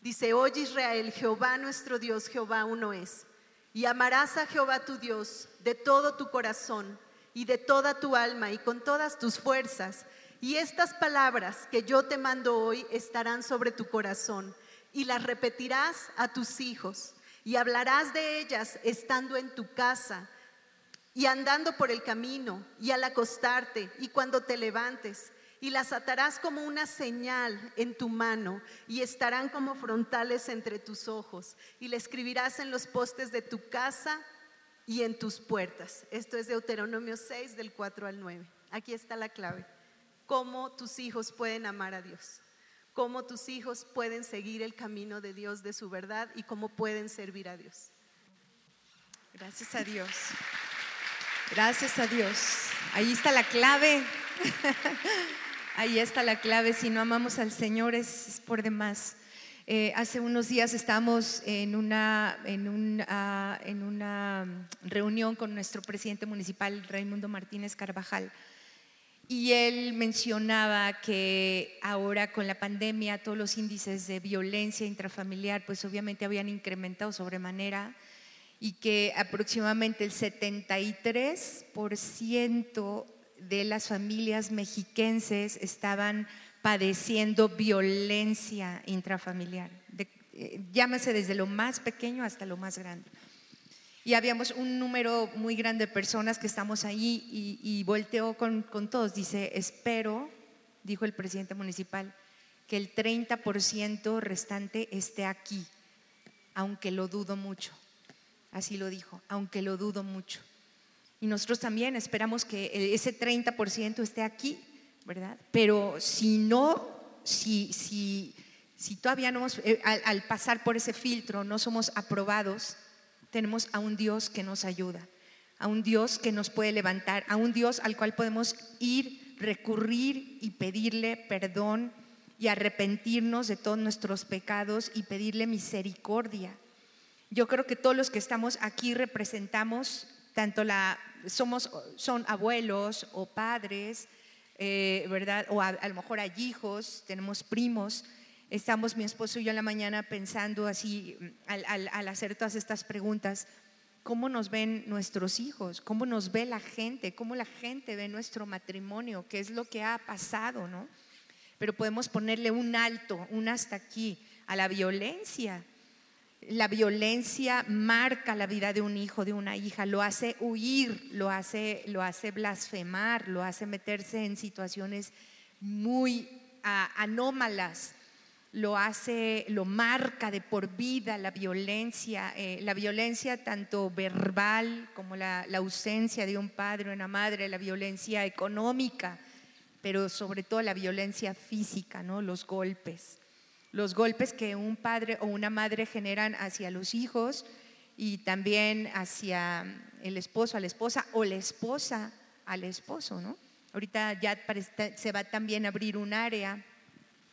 Dice, oye Israel, Jehová nuestro Dios, Jehová uno es. Y amarás a Jehová tu Dios de todo tu corazón y de toda tu alma y con todas tus fuerzas. Y estas palabras que yo te mando hoy estarán sobre tu corazón y las repetirás a tus hijos y hablarás de ellas estando en tu casa y andando por el camino y al acostarte y cuando te levantes y las atarás como una señal en tu mano y estarán como frontales entre tus ojos y le escribirás en los postes de tu casa y en tus puertas. Esto es Deuteronomio 6 del 4 al 9. Aquí está la clave. Cómo tus hijos pueden amar a Dios cómo tus hijos pueden seguir el camino de Dios, de su verdad y cómo pueden servir a Dios. Gracias a Dios. Gracias a Dios. Ahí está la clave. [LAUGHS] Ahí está la clave. Si no amamos al Señor es, por demás. Eh, hace unos días estábamos en una, en, ah, en una reunión con nuestro presidente municipal, Raimundo Martínez Carvajal. Y él mencionaba que ahora con la pandemia todos los índices de violencia intrafamiliar pues obviamente habían incrementado sobremanera y que aproximadamente el 73% de las familias mexiquenses estaban padeciendo violencia intrafamiliar, eh, llámese desde lo más pequeño hasta lo más grande. Y habíamos un número muy grande de personas que estamos ahí y, volteó con, todos. Dice, espero, dijo el presidente municipal, que el 30% restante esté aquí, aunque lo dudo mucho. Así lo dijo, aunque lo dudo mucho. Y nosotros también esperamos que ese 30% esté aquí, ¿verdad? Pero si no, si, si, si todavía no, eh, al pasar por ese filtro no somos aprobados, tenemos a un Dios que nos ayuda, a un Dios que nos puede levantar, a un Dios al cual podemos ir, recurrir y pedirle perdón y arrepentirnos de todos nuestros pecados y pedirle misericordia. Yo creo que todos los que estamos aquí representamos, tanto la, somos, son abuelos o padres, eh, ¿verdad? O a, lo mejor hay hijos, tenemos primos, estamos mi esposo y yo en la mañana pensando así, al, hacer todas estas preguntas, ¿cómo nos ven nuestros hijos? ¿Cómo nos ve la gente? ¿Cómo la gente ve nuestro matrimonio? ¿Qué es lo que ha pasado? ¿no? Pero podemos ponerle un alto, un hasta aquí, a la violencia. La violencia marca la vida de un hijo, de una hija, lo hace huir, lo hace, lo hace blasfemar, lo hace meterse en situaciones muy anómalas lo hace, lo marca de por vida la violencia, eh, la violencia tanto verbal como la, la, ausencia de un padre o una madre, la violencia económica, pero sobre todo la violencia física, ¿no? los golpes. Los golpes que un padre o una madre generan hacia los hijos y también hacia el esposo, a la esposa o la esposa al esposo, ¿no? Ahorita ya se va también a abrir un área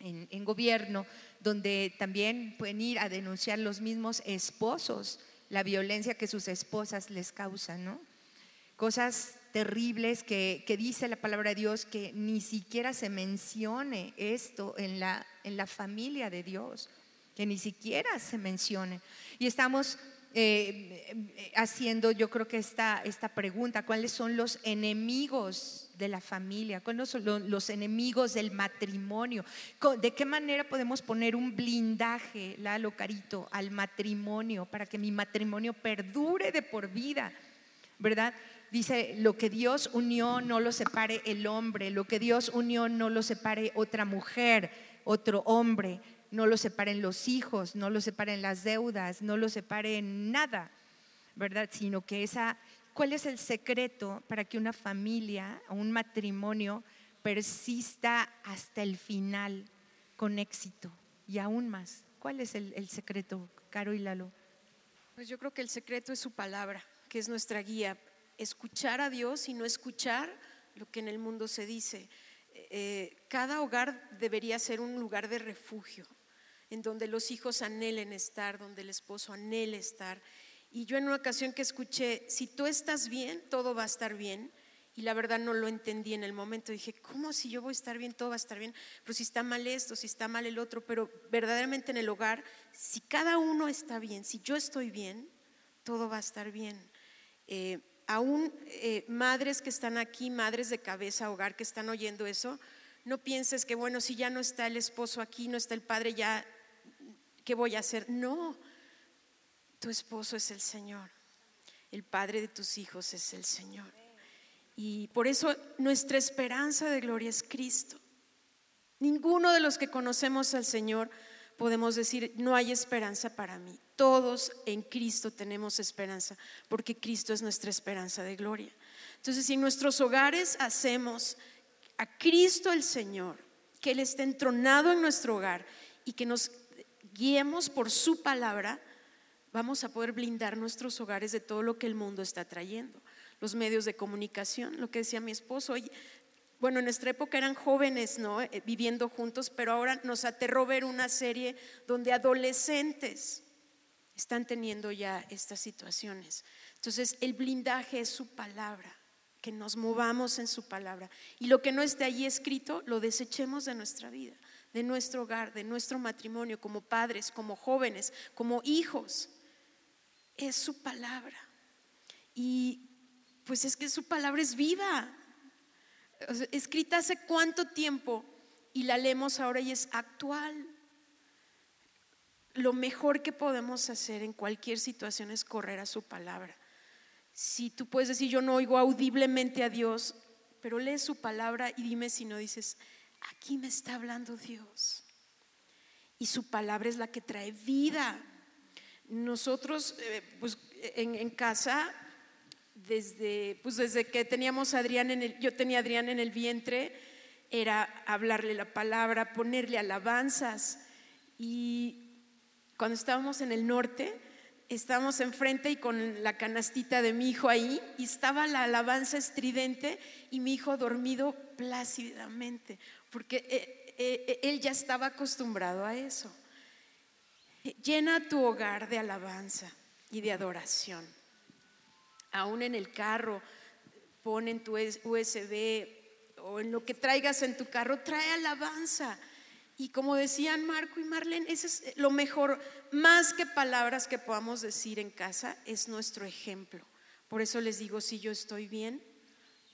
en, gobierno, donde también pueden ir a denunciar los mismos esposos la violencia que sus esposas les causan, ¿no? Cosas terribles que, dice la palabra de Dios que ni siquiera se mencione esto en la, en la familia de Dios, que ni siquiera se mencione. Y estamos eh, haciendo yo creo que esta, esta pregunta, ¿cuáles son los enemigos de la familia? ¿Cuáles son los enemigos del matrimonio? ¿De qué manera podemos poner un blindaje, Lalo Carito, al matrimonio para que mi matrimonio perdure de por vida? ¿Verdad? Dice, lo que Dios unió no lo separe el hombre, lo que Dios unió no lo separe otra mujer, otro hombre no lo separen los hijos, no lo separen las deudas, no lo separen nada, ¿verdad? Sino que esa, ¿cuál es el secreto para que una familia o un matrimonio persista hasta el final con éxito y aún más? ¿Cuál es el, secreto, Caro y Lalo? Pues yo creo que el secreto es su palabra, que es nuestra guía. Escuchar a Dios y no escuchar lo que en el mundo se dice. Eh, cada hogar debería ser un lugar de refugio, en donde los hijos anhelen estar, donde el esposo anhele estar. Y yo en una ocasión que escuché, si tú estás bien, todo va a estar bien. Y la verdad no lo entendí en el momento. Dije, ¿cómo si yo voy a estar bien, todo va a estar bien? Pero si está mal esto, si está mal el otro. Pero verdaderamente en el hogar, si cada uno está bien, si yo estoy bien, todo va a estar bien. Eh, aún eh, madres que están aquí, madres de cabeza, hogar, que están oyendo eso, no pienses que, bueno, si ya no está el esposo aquí, no está el padre, ya ¿qué voy a hacer? No, tu esposo es el Señor, el padre de tus hijos es el Señor. Y por eso nuestra esperanza de gloria es Cristo. Ninguno de los que conocemos al Señor podemos decir, no hay esperanza para mí. Todos en Cristo tenemos esperanza, porque Cristo es nuestra esperanza de gloria. Entonces, si en nuestros hogares hacemos a Cristo el Señor, que Él esté entronado en nuestro hogar y que nos guiemos por su palabra, vamos a poder blindar nuestros hogares de todo lo que el mundo está trayendo. Los medios de comunicación, lo que decía mi esposo, bueno, en nuestra época eran jóvenes, ¿no? Eh, viviendo juntos, pero ahora nos aterró ver una serie donde adolescentes están teniendo ya estas situaciones. Entonces, el blindaje es su palabra, que nos movamos en su palabra. Y lo que no esté allí escrito, lo desechemos de nuestra vida de nuestro hogar, de nuestro matrimonio, como padres, como jóvenes, como hijos. Es su palabra. Y pues es que su palabra es viva. escrita hace cuánto tiempo y la leemos ahora y es actual. Lo mejor que podemos hacer en cualquier situación es correr a su palabra. Si tú puedes decir, yo no oigo audiblemente a Dios, pero lee su palabra y dime si no dices, aquí me está hablando Dios. Y su palabra es la que trae vida. Nosotros, eh, pues en, casa, desde, pues desde que teníamos a Adrián en el, yo tenía a Adrián en el vientre, era hablarle la palabra, ponerle alabanzas. Y cuando estábamos en el norte, estábamos enfrente y con la canastita de mi hijo ahí, y estaba la alabanza estridente y mi hijo dormido plácidamente, porque eh, eh, él ya estaba acostumbrado a eso. Llena tu hogar de alabanza y de adoración. Aún en el carro, pon en tu USB o en lo que traigas en tu carro, trae alabanza. Y como decían Marco y Marlene, ese es lo mejor, más que palabras que podamos decir en casa, es nuestro ejemplo. Por eso les digo, si yo estoy bien,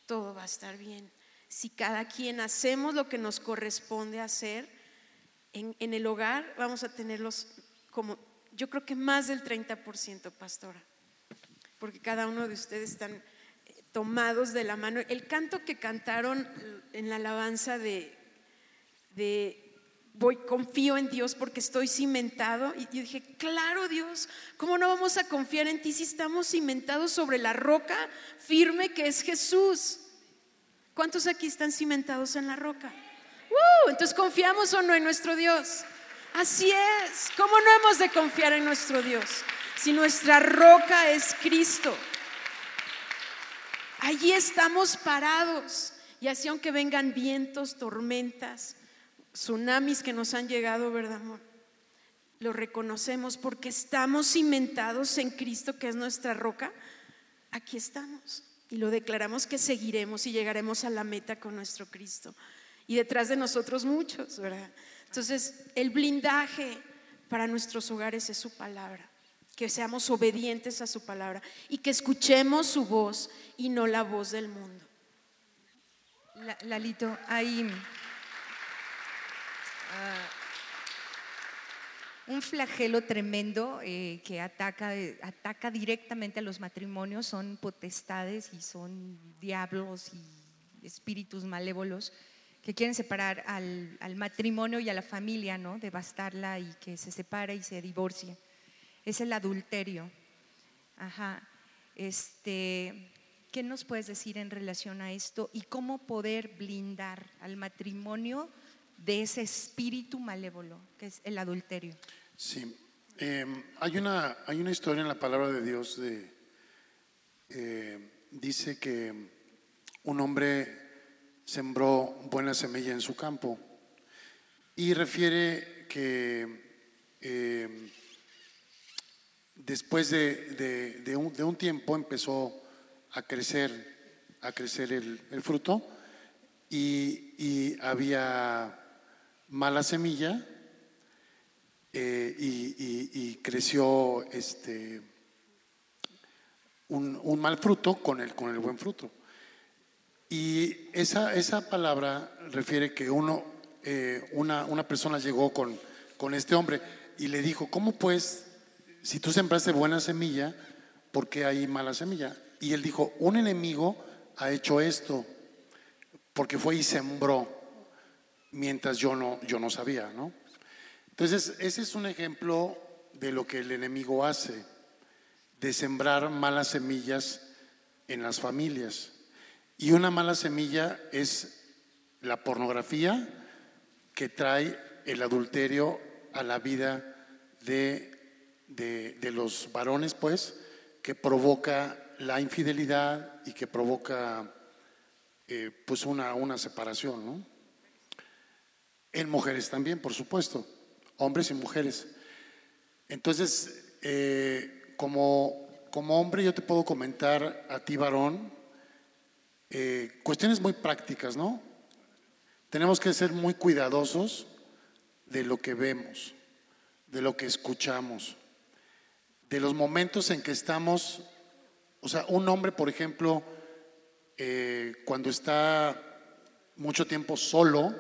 todo va a estar bien si cada quien hacemos lo que nos corresponde hacer en, el hogar, vamos a tenerlos como, yo creo que más del 30%, pastora, porque cada uno de ustedes están eh, tomados de la mano. El canto que cantaron en la alabanza de, de, voy, confío en Dios porque estoy cimentado. Y yo dije, claro Dios, ¿cómo no vamos a confiar en ti si estamos cimentados sobre la roca firme que es Jesús? ¿Cuántos aquí están cimentados en la roca? ¡Uh! Entonces, ¿confiamos o no en nuestro Dios? Así es. ¿Cómo no hemos de confiar en nuestro Dios? Si nuestra roca es Cristo. Allí estamos parados. Y así aunque vengan vientos, tormentas, tsunamis que nos han llegado, ¿verdad, amor? Lo reconocemos porque estamos cimentados en Cristo, que es nuestra roca. Aquí estamos. Y lo declaramos que seguiremos y llegaremos a la meta con nuestro Cristo. Y detrás de nosotros muchos, ¿verdad? Entonces, el blindaje para nuestros hogares es su palabra. Que seamos obedientes a su palabra y que escuchemos su voz y no la voz del mundo. Lalito, hay ah, un flagelo tremendo eh, que ataca, ataca directamente a los matrimonios, son potestades y son diablos y espíritus malévolos que quieren separar al, matrimonio y a la familia, ¿no? Devastarla y que se separe y se divorcie. Es el adulterio. Ajá. Este, ¿Qué nos puedes decir en relación a esto y cómo poder blindar al matrimonio de ese espíritu malévolo que es el adulterio? Sí, em, hay, una, hay una historia en la palabra de Dios de, eh, dice que un hombre sembró buena semilla en su campo y refiere que em, después de, un, tiempo empezó a crecer, a crecer el, fruto y, había mala semilla eh, y, creció este, un, mal fruto con el, con el buen fruto. Y esa, esa palabra refiere que uno, eh, una, una, persona llegó con, con este hombre y le dijo, ¿cómo pues, si tú sembraste buena semilla, ¿por qué hay mala semilla? Y él dijo, un enemigo ha hecho esto, porque fue y sembró, mientras yo no, yo no sabía, ¿no? Entonces, ese es un ejemplo de lo que el enemigo hace, de sembrar malas semillas en las familias. Y una mala semilla es la pornografía que trae el adulterio a la vida de, de, los varones, pues, que provoca la infidelidad y que provoca eh, pues una, una separación, ¿no? En mujeres también, por supuesto, hombres y mujeres. Entonces, eh, como, como hombre yo te puedo comentar a ti, varón, eh, cuestiones muy prácticas, ¿no? Tenemos que ser muy cuidadosos de lo que vemos, de lo que escuchamos, de los momentos en que estamos, o sea, un hombre, por ejemplo, eh, cuando está mucho tiempo solo,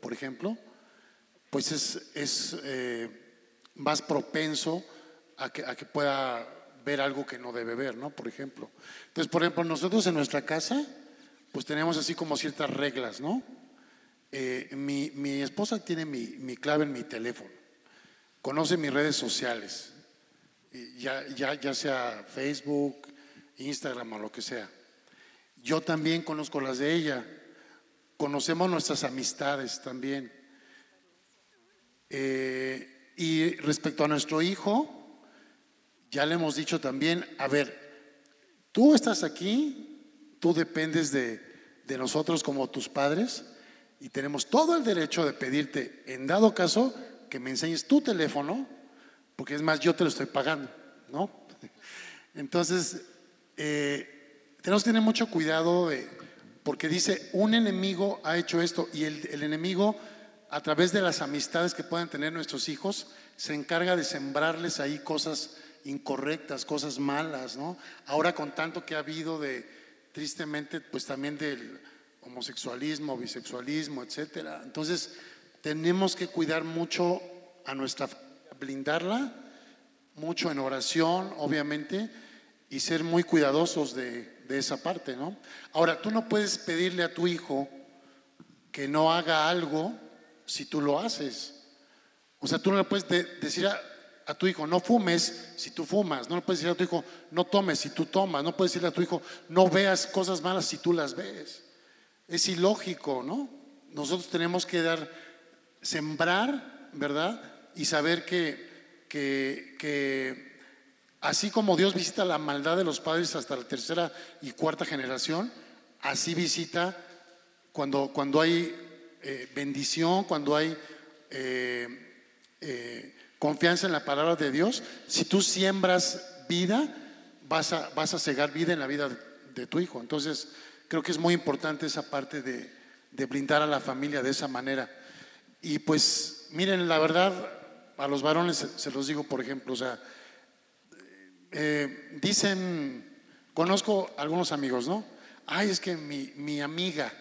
por ejemplo, pues es, eh, más propenso a que, a que pueda ver algo que no debe ver, ¿no? Por ejemplo. Entonces, por ejemplo, nosotros en nuestra casa, pues tenemos así como ciertas reglas, ¿no? Eh, mi, esposa tiene mi, clave en mi teléfono, conoce mis redes sociales, ya, ya, ya sea Facebook, Instagram o lo que sea. Yo también conozco las de ella, conocemos nuestras amistades también. Eh, y respecto a nuestro hijo, ya le hemos dicho también, a ver, tú estás aquí, tú dependes de, nosotros como tus padres y tenemos todo el derecho de pedirte, en dado caso, que me enseñes tu teléfono, porque es más, yo te lo estoy pagando, ¿no? [LAUGHS] Entonces, eh, tenemos que tener mucho cuidado de, porque dice, un enemigo ha hecho esto y el, el enemigo, a través de las amistades que puedan tener nuestros hijos, se encarga de sembrarles ahí cosas incorrectas, cosas malas, ¿no? Ahora con tanto que ha habido de, tristemente, pues también del homosexualismo, bisexualismo, etcétera. Entonces, tenemos que cuidar mucho a nuestra blindarla, mucho en oración, obviamente, y ser muy cuidadosos de, esa parte, ¿no? Ahora, tú no puedes pedirle a tu hijo que no haga algo si tú lo haces. O sea, tú no le puedes decir a, tu hijo, no fumes si tú fumas. No le puedes decir a tu hijo, no tomes si tú tomas. No puedes decirle a tu hijo, no veas cosas malas si tú las ves. Es ilógico, ¿no? Nosotros tenemos que dar, sembrar, ¿verdad? Y saber que, que, que así como Dios visita la maldad de los padres hasta la tercera y cuarta generación, así visita cuando, cuando hay eh, bendición, cuando hay eh, eh, confianza en la palabra de Dios. Si tú siembras vida, vas a, vas a cegar vida en la vida de tu hijo. Entonces, creo que es muy importante esa parte de, de brindar a la familia de esa manera. Y pues, miren, la verdad, a los varones se, los digo, por ejemplo, o sea, dicen, conozco algunos amigos, ¿no? Ay, es que mi, mi amiga,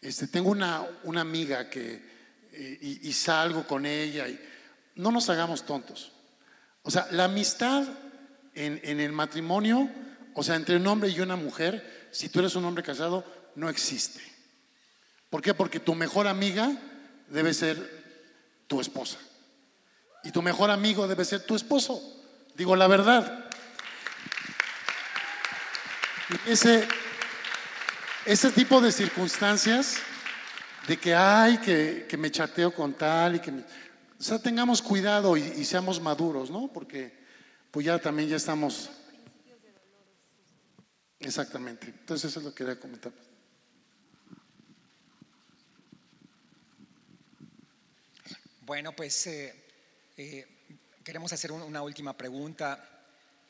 este, tengo una, una amiga que, eh, y, salgo con ella, y no nos hagamos tontos. O sea, la amistad en, en el matrimonio, o sea, entre un hombre y una mujer, si tú eres un hombre casado, no existe. ¿Por qué? Porque tu mejor amiga debe ser tu esposa. Y tu mejor amigo debe ser tu esposo. Digo la verdad. Ese, ese tipo de circunstancias de que hay que, que, me chateo con tal y que o sea tengamos cuidado y, seamos maduros no porque pues ya también ya estamos. Exactamente. Entonces eso es lo que quería comentar. Bueno pues eh, eh, queremos hacer una última pregunta.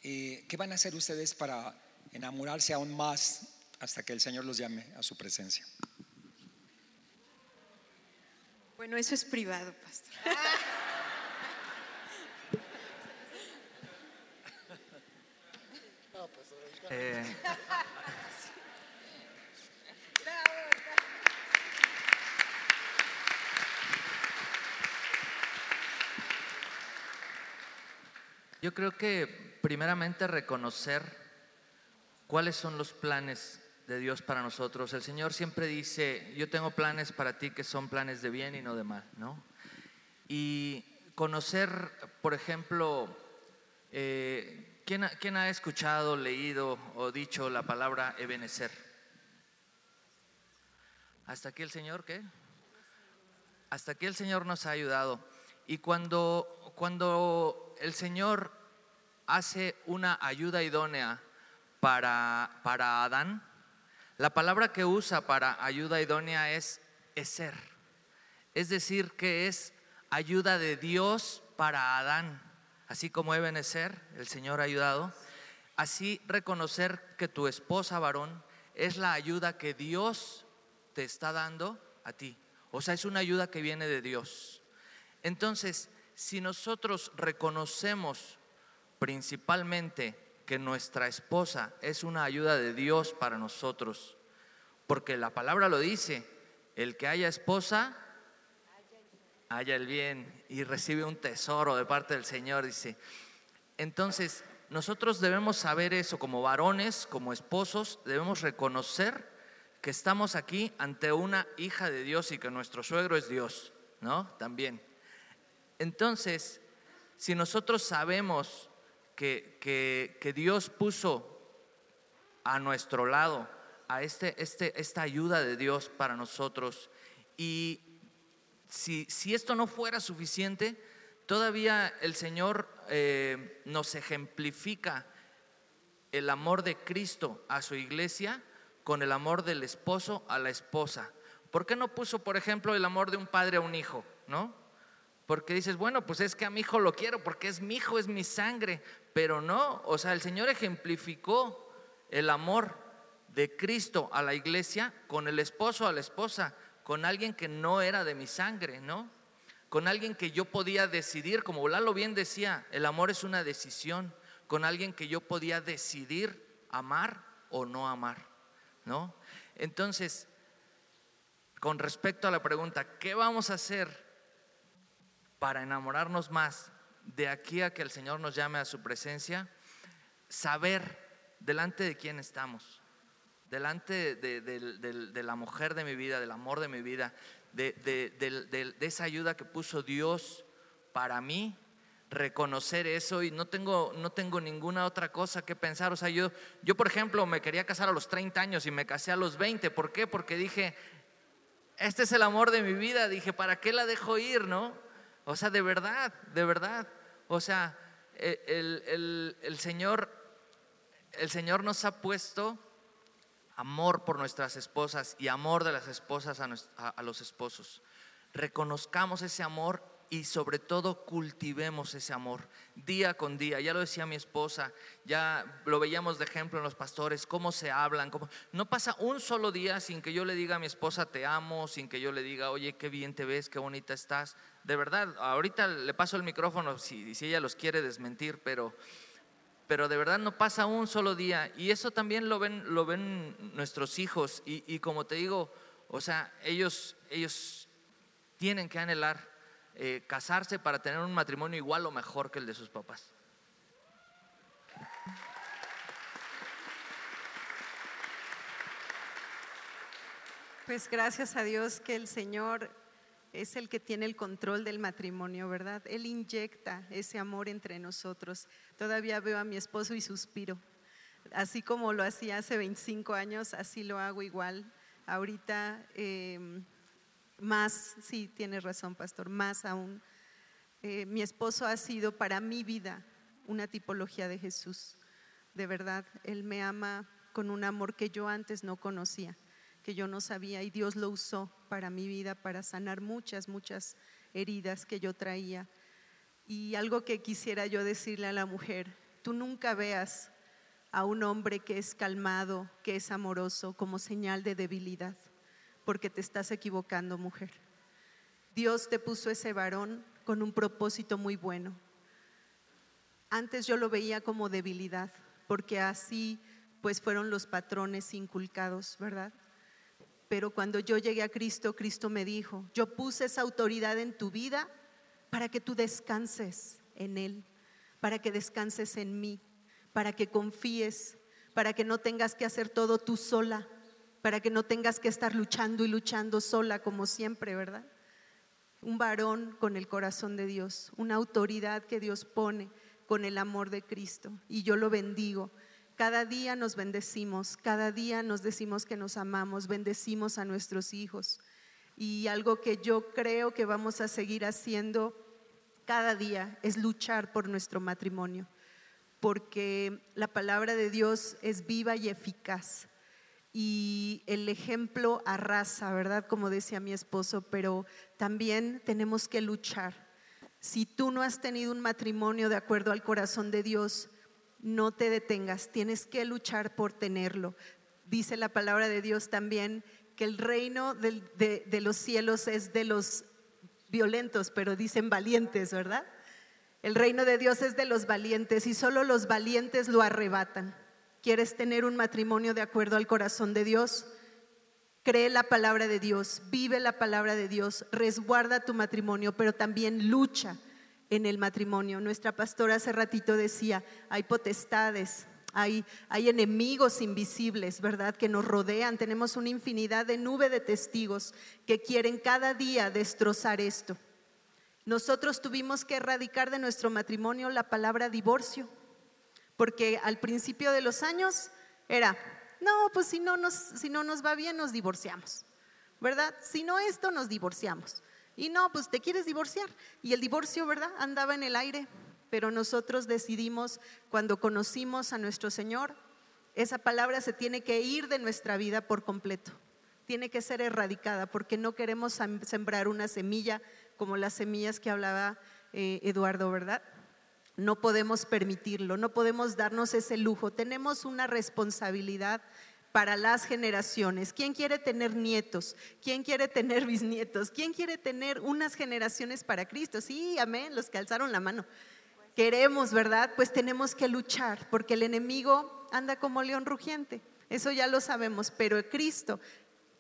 Eh, qué van a hacer ustedes para enamorarse aún más hasta que el Señor los llame a su presencia. Bueno, eso es privado, pastor. [LAUGHS] Eh, yo creo que primeramente reconocer cuáles son los planes de Dios para nosotros. El Señor siempre dice, yo tengo planes para ti que son planes de bien y no de mal, ¿no? Y conocer, por ejemplo, eh, ¿quién, ha, ¿quién, ha, escuchado, leído o dicho la palabra Ebenecer? ¿Hasta aquí el Señor qué? Hasta aquí el Señor nos ha ayudado. Y cuando, cuando el Señor hace una ayuda idónea para, para Adán, la palabra que usa para ayuda idónea es ser, es decir, que es ayuda de Dios para Adán, así como Ebenezer, el Señor ha ayudado, así reconocer que tu esposa varón es la ayuda que Dios te está dando a ti. O sea, es una ayuda que viene de Dios. Entonces, si nosotros reconocemos principalmente que nuestra esposa es una ayuda de Dios para nosotros, porque la palabra lo dice, el que haya esposa, haya el bien y recibe un tesoro de parte del Señor, dice. Entonces, nosotros debemos saber eso como varones, como esposos, debemos reconocer que estamos aquí ante una hija de Dios y que nuestro suegro es Dios, ¿no? También. Entonces, si nosotros sabemos que, que, Dios puso a nuestro lado, a este, este, esta ayuda de Dios para nosotros. Y si, si esto no fuera suficiente, todavía el Señor eh, nos ejemplifica el amor de Cristo a su iglesia con el amor del esposo a la esposa. ¿Por qué no puso, por ejemplo, el amor de un padre a un hijo? ¿No? Porque dices, bueno, pues es que a mi hijo lo quiero, porque es mi hijo, es mi sangre. Pero no, o sea, el Señor ejemplificó el amor de Cristo a la iglesia con el esposo a la esposa, con alguien que no era de mi sangre, ¿no? Con alguien que yo podía decidir, como Lalo bien decía, el amor es una decisión, con alguien que yo podía decidir amar o no amar, ¿no? Entonces, con respecto a la pregunta, ¿qué vamos a hacer para enamorarnos más de aquí a que el Señor nos llame a su presencia, saber delante de quién estamos. delante de, la mujer de mi vida, del amor de mi vida, de, esa ayuda que puso Dios para mí, reconocer eso y no tengo, no tengo ninguna otra cosa que pensar. O sea, yo, yo, por ejemplo, me quería casar a los 30 años y me casé a los 20. ¿Por qué? Porque dije, este es el amor de mi vida. Dije, ¿para qué la dejo ir, no? O sea, de verdad, de verdad. O sea, e, el, Señor, el Señor nos ha puesto amor por nuestras esposas y amor de las esposas a, los esposos. Reconozcamos ese amor y sobre todo cultivemos ese amor día con día. Ya lo decía mi esposa, ya lo veíamos de ejemplo en los pastores, cómo se hablan. Cómo... No pasa un solo día sin que yo le diga a mi esposa te amo, sin que yo le diga, oye, qué bien te ves, qué bonita estás. De verdad, ahorita le paso el micrófono si, si ella los quiere desmentir, pero pero de verdad no pasa un solo día. Y eso también lo ven, lo ven nuestros hijos. Y, como te digo, o sea, ellos, ellos tienen que anhelar eh, casarse para tener un matrimonio igual o mejor que el de sus papás. Pues gracias a Dios que el Señor es el que tiene el control del matrimonio, ¿verdad? Él inyecta ese amor entre nosotros. Todavía veo a mi esposo y suspiro. Así como lo hacía hace 25 años, así lo hago igual. Ahorita em, más, sí, tienes razón, pastor, más aún. Eh, mi esposo ha sido para mi vida una tipología de Jesús. De verdad, Él me ama con un amor que yo antes no conocía que yo no sabía y Dios lo usó para mi vida, para sanar muchas, muchas heridas que yo traía. Y algo que quisiera yo decirle a la mujer, tú nunca veas a un hombre que es calmado, que es amoroso, como señal de debilidad, porque te estás equivocando, mujer. Dios te puso ese varón con un propósito muy bueno. Antes yo lo veía como debilidad, porque así pues fueron los patrones inculcados, ¿verdad? Pero cuando yo llegué a Cristo, Cristo me dijo, yo puse esa autoridad en tu vida para que tú descanses en Él, para que descanses en mí, para que confíes, para que no tengas que hacer todo tú sola, para que no tengas que estar luchando y luchando sola como siempre, ¿verdad? Un varón con el corazón de Dios, una autoridad que Dios pone con el amor de Cristo. Y yo lo bendigo cada día nos bendecimos, cada día nos decimos que nos amamos, bendecimos a nuestros hijos. Y algo que yo creo que vamos a seguir haciendo cada día es luchar por nuestro matrimonio, porque la palabra de Dios es viva y eficaz. Y el ejemplo arrasa, ¿verdad? Como decía mi esposo, pero también tenemos que luchar. Si tú no has tenido un matrimonio de acuerdo al corazón de Dios, no te detengas, tienes que luchar por tenerlo. Dice la palabra de Dios también que el reino de, los cielos es de los violentos, pero dicen valientes, ¿verdad? El reino de Dios es de los valientes y solo los valientes lo arrebatan. ¿Quieres tener un matrimonio de acuerdo al corazón de Dios? Cree la palabra de Dios, vive la palabra de Dios, resguarda tu matrimonio, pero también lucha en el matrimonio. Nuestra pastora hace ratito decía, hay potestades, hay, hay, enemigos invisibles, ¿verdad? Que nos rodean. Tenemos una infinidad de nube de testigos que quieren cada día destrozar esto. Nosotros tuvimos que erradicar de nuestro matrimonio la palabra divorcio, porque al principio de los años era, no, pues si no nos, si no nos va bien nos divorciamos, ¿verdad? Si no esto nos divorciamos. Y no, pues te quieres divorciar. Y el divorcio, ¿verdad? Andaba en el aire. Pero nosotros decidimos, cuando conocimos a nuestro Señor, esa palabra se tiene que ir de nuestra vida por completo. Tiene que ser erradicada porque no queremos sembrar una semilla como las semillas que hablaba eh, Eduardo, ¿verdad? No podemos permitirlo, no podemos darnos ese lujo. Tenemos una responsabilidad para las generaciones. ¿Quién quiere tener nietos? ¿Quién quiere tener [LAUGHS] bisnietos? ¿Quién quiere tener unas generaciones para Cristo? Sí, amén, los que alzaron la mano. Queremos, ¿verdad? Pues tenemos que luchar, porque el enemigo anda como león rugiente. Eso ya lo sabemos, pero Cristo,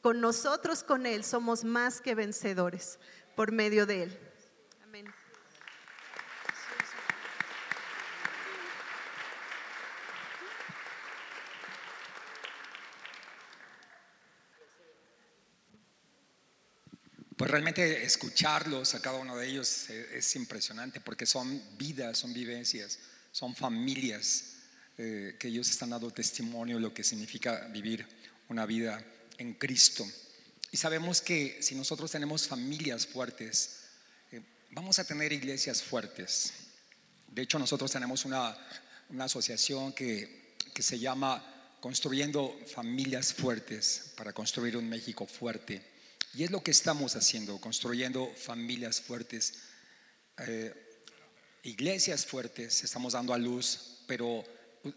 con nosotros, con Él, somos más que vencedores por medio de Él. Pues realmente escucharlos a cada uno de ellos es, es impresionante porque son vidas, son vivencias, son familias eh, que ellos están dando testimonio de lo que significa vivir una vida en Cristo. Y sabemos que si nosotros tenemos familias fuertes, eh, vamos a tener iglesias fuertes. De hecho, nosotros tenemos una, una asociación que, que se llama Construyendo Familias Fuertes para construir un México fuerte. Y es lo que estamos haciendo, construyendo familias fuertes, eh, iglesias fuertes, estamos dando a luz, pero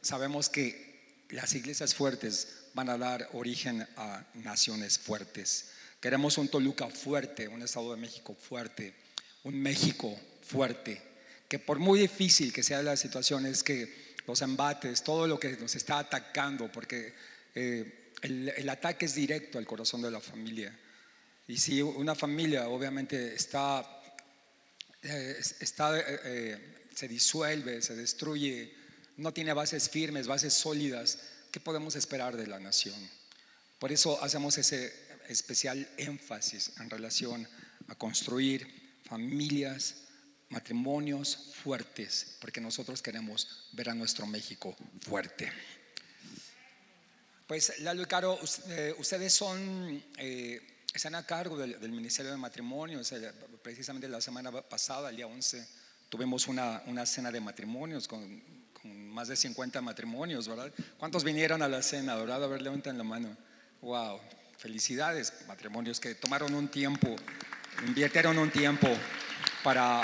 sabemos que las iglesias fuertes van a dar origen a naciones fuertes. Queremos un Toluca fuerte, un Estado de México fuerte, un México fuerte, que por muy difícil que sea la situación es que los embates, todo lo que nos está atacando, porque eh, el, ataque es directo al corazón de la familia. Y si una familia obviamente está, eh, está eh, se disuelve, se destruye, no tiene bases firmes, bases sólidas, ¿qué podemos esperar de la nación? Por eso hacemos ese especial énfasis en relación a construir familias, matrimonios fuertes, porque nosotros queremos ver a nuestro México fuerte. Pues Lalo y Caro, eh, ustedes son, eh, están a cargo del, Ministerio de Matrimonios. Precisamente la semana pasada, el día 11, tuvimos una, una cena de matrimonios con más de 50 matrimonios, ¿verdad? ¿Cuántos vinieron a la cena, verdad? A ver, levanten la mano. Wow, felicidades, matrimonios que tomaron un tiempo, invirtieron un tiempo para,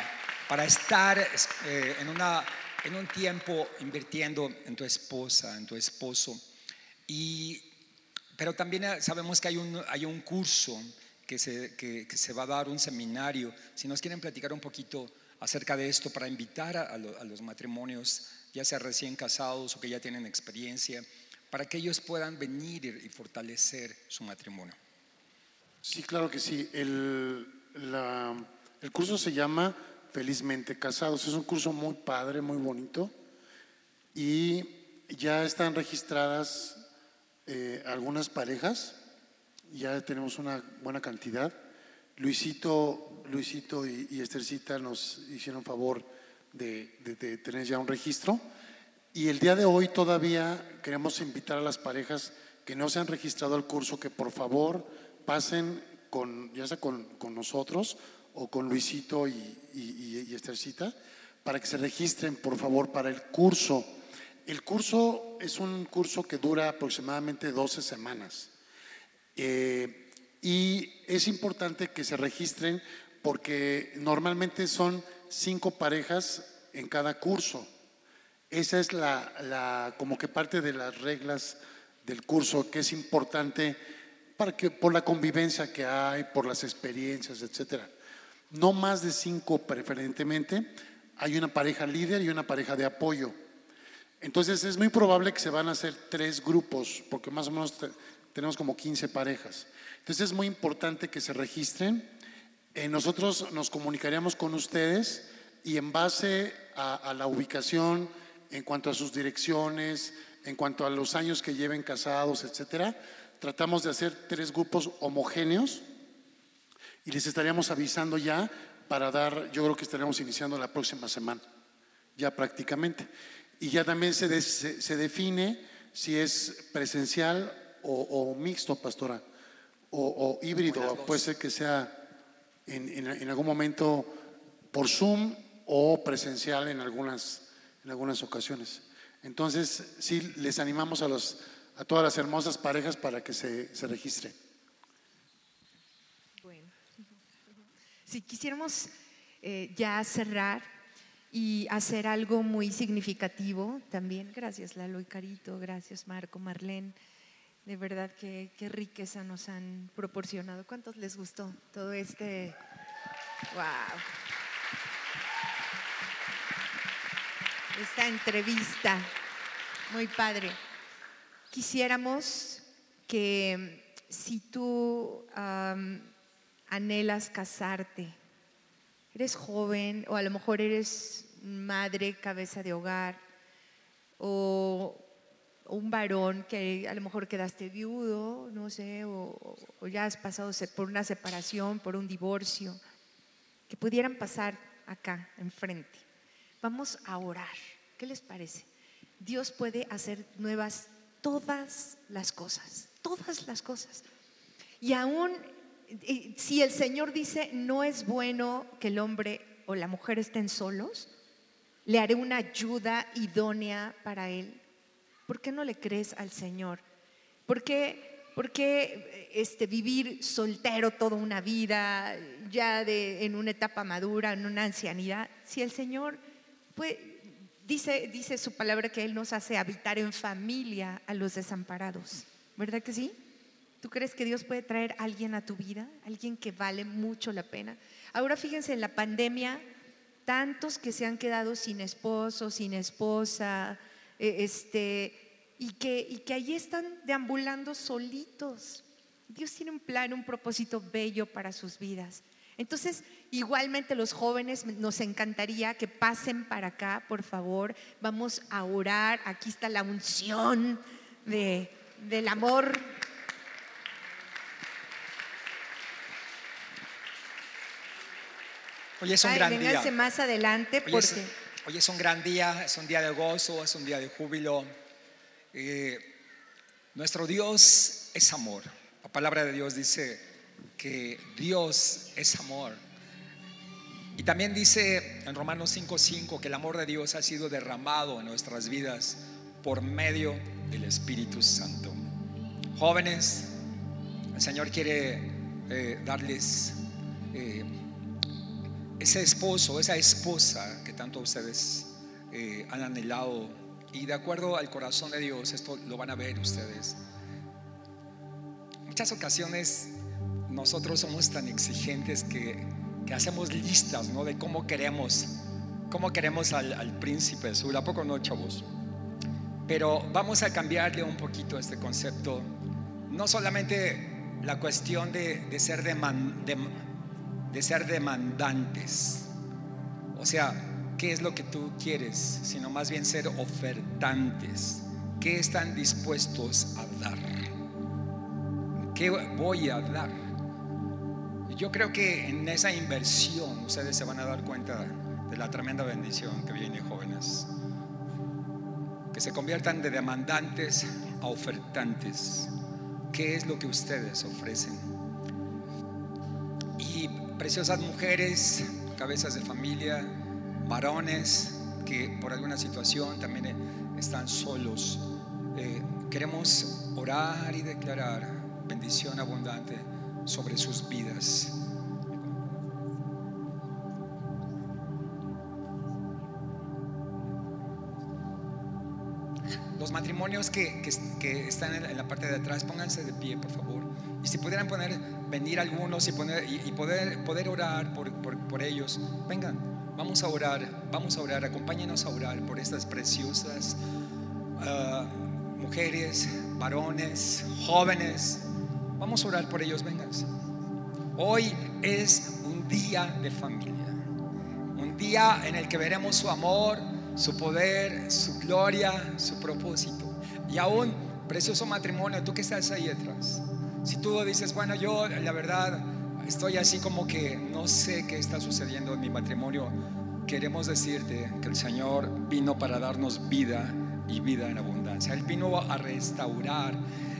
para estar eh, en, una, en un tiempo invirtiendo en tu esposa, en tu esposo. Y, pero también eh, sabemos que hay un, hay un curso que se, que, se va a dar, un seminario. Si nos quieren platicar un poquito acerca de esto para invitar a, a los matrimonios ya sea recién casados o que ya tienen experiencia, para que ellos puedan venir y fortalecer su matrimonio. Sí, claro que sí. El, el curso se llama Felizmente Casados. Es un curso muy padre, muy bonito. Y ya están registradas eh, algunas parejas. Ya tenemos una buena cantidad. Luisito, Luisito y, y Estercita nos hicieron favor de, tener ya un registro. Y el día de hoy todavía queremos invitar a las parejas que no se han registrado al curso que por favor pasen con, ya sea con, nosotros o con Luisito y, y, Estercita, para que se registren por favor para el curso. El curso es un curso que dura aproximadamente 12 semanas. Eh, y es importante que se registren porque normalmente son cinco parejas en cada curso. Esa es la, como que parte de las reglas del curso que es importante para que por la convivencia que hay, por las experiencias, etcétera. No más de cinco preferentemente. Hay una pareja líder y una pareja de apoyo. Entonces es muy probable que se van a hacer tres grupos, porque más o menos tenemos como 15 parejas. Entonces es muy importante que se registren eh, nosotros nos comunicaríamos con ustedes y en base a, la ubicación, en cuanto a sus direcciones, en cuanto a los años que lleven casados, etcétera, tratamos de hacer tres grupos homogéneos y les estaríamos avisando ya para dar, yo creo que estaremos iniciando la próxima semana, ya prácticamente. Y ya también se, se, define si es presencial o, mixto, pastora, o, o híbrido, puede ser que sea en, algún momento por Zoom o presencial en algunas, en algunas ocasiones. Entonces, sí, les animamos a, los, a todas las hermosas parejas para que se, se registren. Bueno, si quisiéramos eh, ya cerrar y hacer algo muy significativo también, gracias Lalo y Carito, gracias Marco, Marlene. De verdad que qué riqueza nos han proporcionado. ¿Cuántos les gustó todo este? Wow. Esta entrevista. Muy padre. Quisiéramos que si tú anhelas casarte, eres joven o a lo mejor eres madre, cabeza de hogar, o un varón que a lo mejor quedaste viudo, no sé, o, o ya has pasado por una separación, por un divorcio, que pudieran pasar acá enfrente. Vamos a orar. ¿Qué les parece? Dios puede hacer nuevas todas las cosas, todas las cosas. Y aún si el Señor dice, no es bueno que el hombre o la mujer estén solos, le haré una ayuda idónea para él. ¿Por qué no le crees al Señor? ¿Por qué, por qué, este, vivir soltero toda una vida, ya de, en una etapa madura, en una ancianidad? Si el Señor pues, dice, dice su palabra que Él nos hace habitar en familia a los desamparados, ¿verdad que sí? ¿Tú crees que Dios puede traer a alguien a tu vida? Alguien que vale mucho la pena. Ahora fíjense en la pandemia, tantos que se han quedado sin esposo, sin esposa, eh, este, y, que, y que allí están deambulando solitos. Dios tiene un plan, un propósito bello para sus vidas. Entonces, igualmente los jóvenes nos encantaría que pasen para acá, por favor. Vamos a orar. Aquí está la unción de, del amor. Hoy es un Ay, gran día. más adelante Hoy es, porque hoy es un gran día, es un día de gozo, es un día de júbilo. Eh, nuestro Dios es amor. La palabra de Dios dice que Dios es amor. Y también dice en Romanos 5:5 que el amor de Dios ha sido derramado en nuestras vidas por medio del Espíritu Santo. Jóvenes, el Señor quiere eh, darles eh, ese esposo, esa esposa que tanto ustedes eh, han anhelado. Y de acuerdo al corazón de Dios, esto lo van a ver ustedes. Muchas ocasiones nosotros somos tan exigentes que, que hacemos listas ¿no? de cómo queremos, cómo queremos al, al príncipe azul. ¿A poco no, chavos? Pero vamos a cambiarle un poquito este concepto. No solamente la cuestión de, de ser deman- dem- de ser demandantes. O sea, ¿qué es lo que tú quieres? Sino más bien ser ofertantes. ¿Qué están dispuestos a dar? ¿Qué voy a dar? Yo creo que en esa inversión ustedes se van a dar cuenta de la tremenda bendición que viene, jóvenes. Que se conviertan de demandantes a ofertantes. ¿Qué es lo que ustedes ofrecen? Preciosas mujeres, cabezas de familia, varones que por alguna situación también eh, están solos. Eh, queremos orar y declarar bendición abundante sobre sus vidas. Los matrimonios que, que- que están en la parte de atrás, pónganse de pie, por favor. Y si pudieran poner, venir algunos y, poner, y, poder, poder orar por, por- por ellos, vengan, vamos a orar, vamos a orar, acompáñenos a orar por estas preciosas ah, mujeres, varones, jóvenes. Vamos a orar por ellos, vengan. Hoy es un día de familia. Un día en el que veremos su amor, su poder, su gloria, su propósito. Y aún, precioso matrimonio, tú que estás ahí atrás. Si tú dices, bueno, yo la verdad estoy así como que no sé qué está sucediendo en mi matrimonio, queremos decirte que el Señor vino para darnos vida y vida en abundancia. Él vino a restaurar,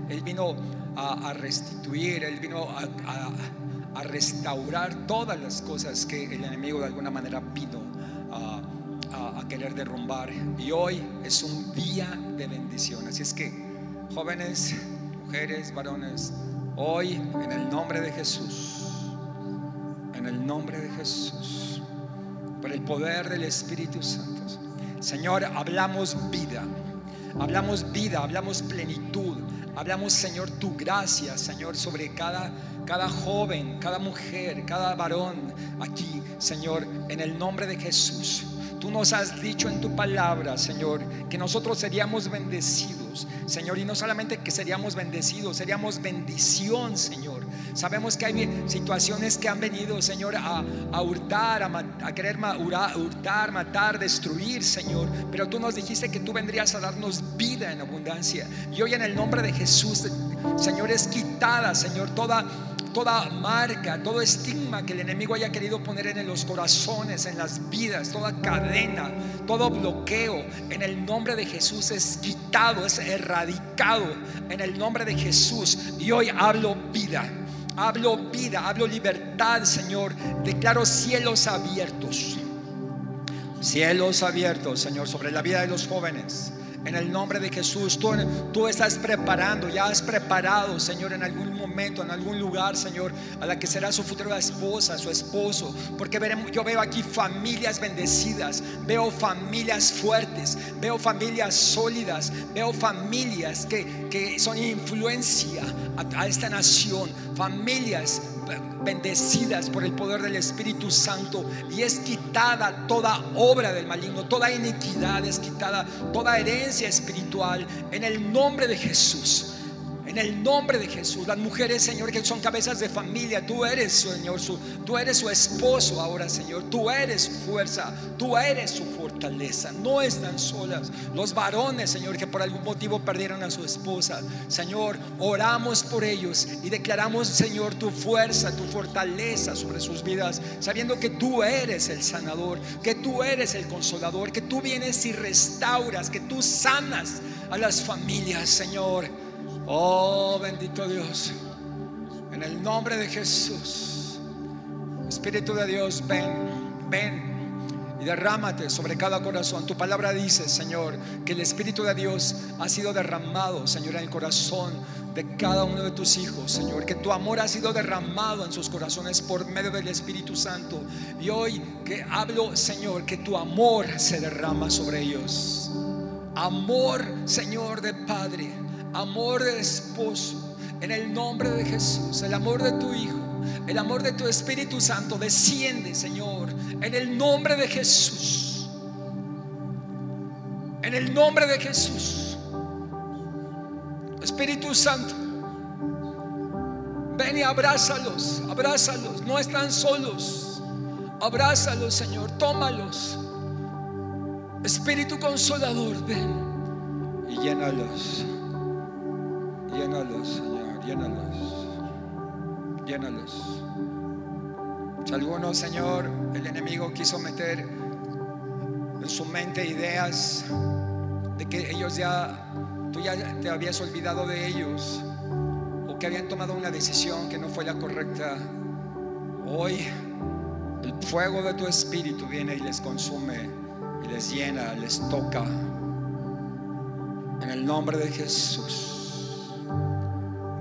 Él vino a, a restituir, Él vino a, a- a restaurar todas las cosas que el enemigo de alguna manera vino a, a- querer derrumbar. Y hoy es un día de bendición. Así es que, jóvenes, mujeres, varones, hoy en el nombre de Jesús, en el nombre de Jesús, por el poder del Espíritu Santo. Señor, hablamos vida, hablamos vida, hablamos plenitud, hablamos, Señor, tu gracia, Señor, sobre cada, cada joven, cada mujer, cada varón aquí, Señor, en el nombre de Jesús. Tú nos has dicho en tu palabra, Señor, que nosotros seríamos bendecidos, Señor, y no solamente que seríamos bendecidos, seríamos bendición, Señor. Sabemos que hay situaciones que han venido, Señor, a, a hurtar, a querer hurtar, matar, destruir, Señor. Pero tú nos dijiste que tú vendrías a darnos vida en abundancia. Y hoy en el nombre de Jesús, Señor, es quitada, Señor, toda toda marca, todo estigma que el enemigo haya querido poner en los corazones, en las vidas, toda cadena, todo bloqueo, en el nombre de Jesús es quitado, es erradicado en el nombre de Jesús. Y hoy hablo vida. Hablo vida, hablo libertad, Señor. Declaro cielos abiertos. Cielos abiertos, Señor, sobre la vida de los jóvenes en el nombre de Jesús. Tú, tú estás preparando, ya has preparado, Señor, en algún momento, en algún lugar, Señor, a la que será su futura esposa, su esposo. Porque yo veo aquí familias bendecidas, veo familias fuertes, veo familias sólidas, veo familias que, que son influencia a, a esta nación, familias bendecidas por el poder del Espíritu Santo y es quitada toda obra del maligno, toda iniquidad es quitada, toda herencia espiritual en el nombre de Jesús. En el nombre de Jesús, las mujeres, Señor, que son cabezas de familia, tú eres, Señor, su, tú eres su esposo ahora, Señor. Tú eres fuerza, tú eres su fortaleza. No están solas. Los varones, Señor, que por algún motivo perdieron a su esposa, Señor, oramos por ellos y declaramos, Señor, tu fuerza, tu fortaleza sobre sus vidas, sabiendo que tú eres el sanador, que tú eres el consolador, que tú vienes y restauras, que tú sanas a las familias, Señor. Oh, bendito Dios. En el nombre de Jesús. Espíritu de Dios, ven, ven y derrámate sobre cada corazón. Tu palabra dice, Señor, que el Espíritu de Dios ha sido derramado, Señor, en el corazón de cada uno de tus hijos, Señor. Que tu amor ha sido derramado en sus corazones por medio del Espíritu Santo. Y hoy que hablo, Señor, que tu amor se derrama sobre ellos. Amor, Señor, de Padre amor de esposo, en el nombre de Jesús, el amor de tu Hijo, el amor de tu Espíritu Santo, desciende, Señor, en el nombre de Jesús. En el nombre de Jesús. Espíritu Santo, ven y abrázalos, abrázalos, no están solos. Abrázalos, Señor, tómalos. Espíritu consolador, ven y llénalos. Llénalos, Señor, llénalos. Llénalos. Si alguno, Señor, el enemigo quiso meter en su mente ideas de que ellos ya, tú ya te habías olvidado de ellos o que habían tomado una decisión que no fue la correcta, hoy el fuego de tu espíritu viene y les consume y les llena, les toca. En el nombre de Jesús.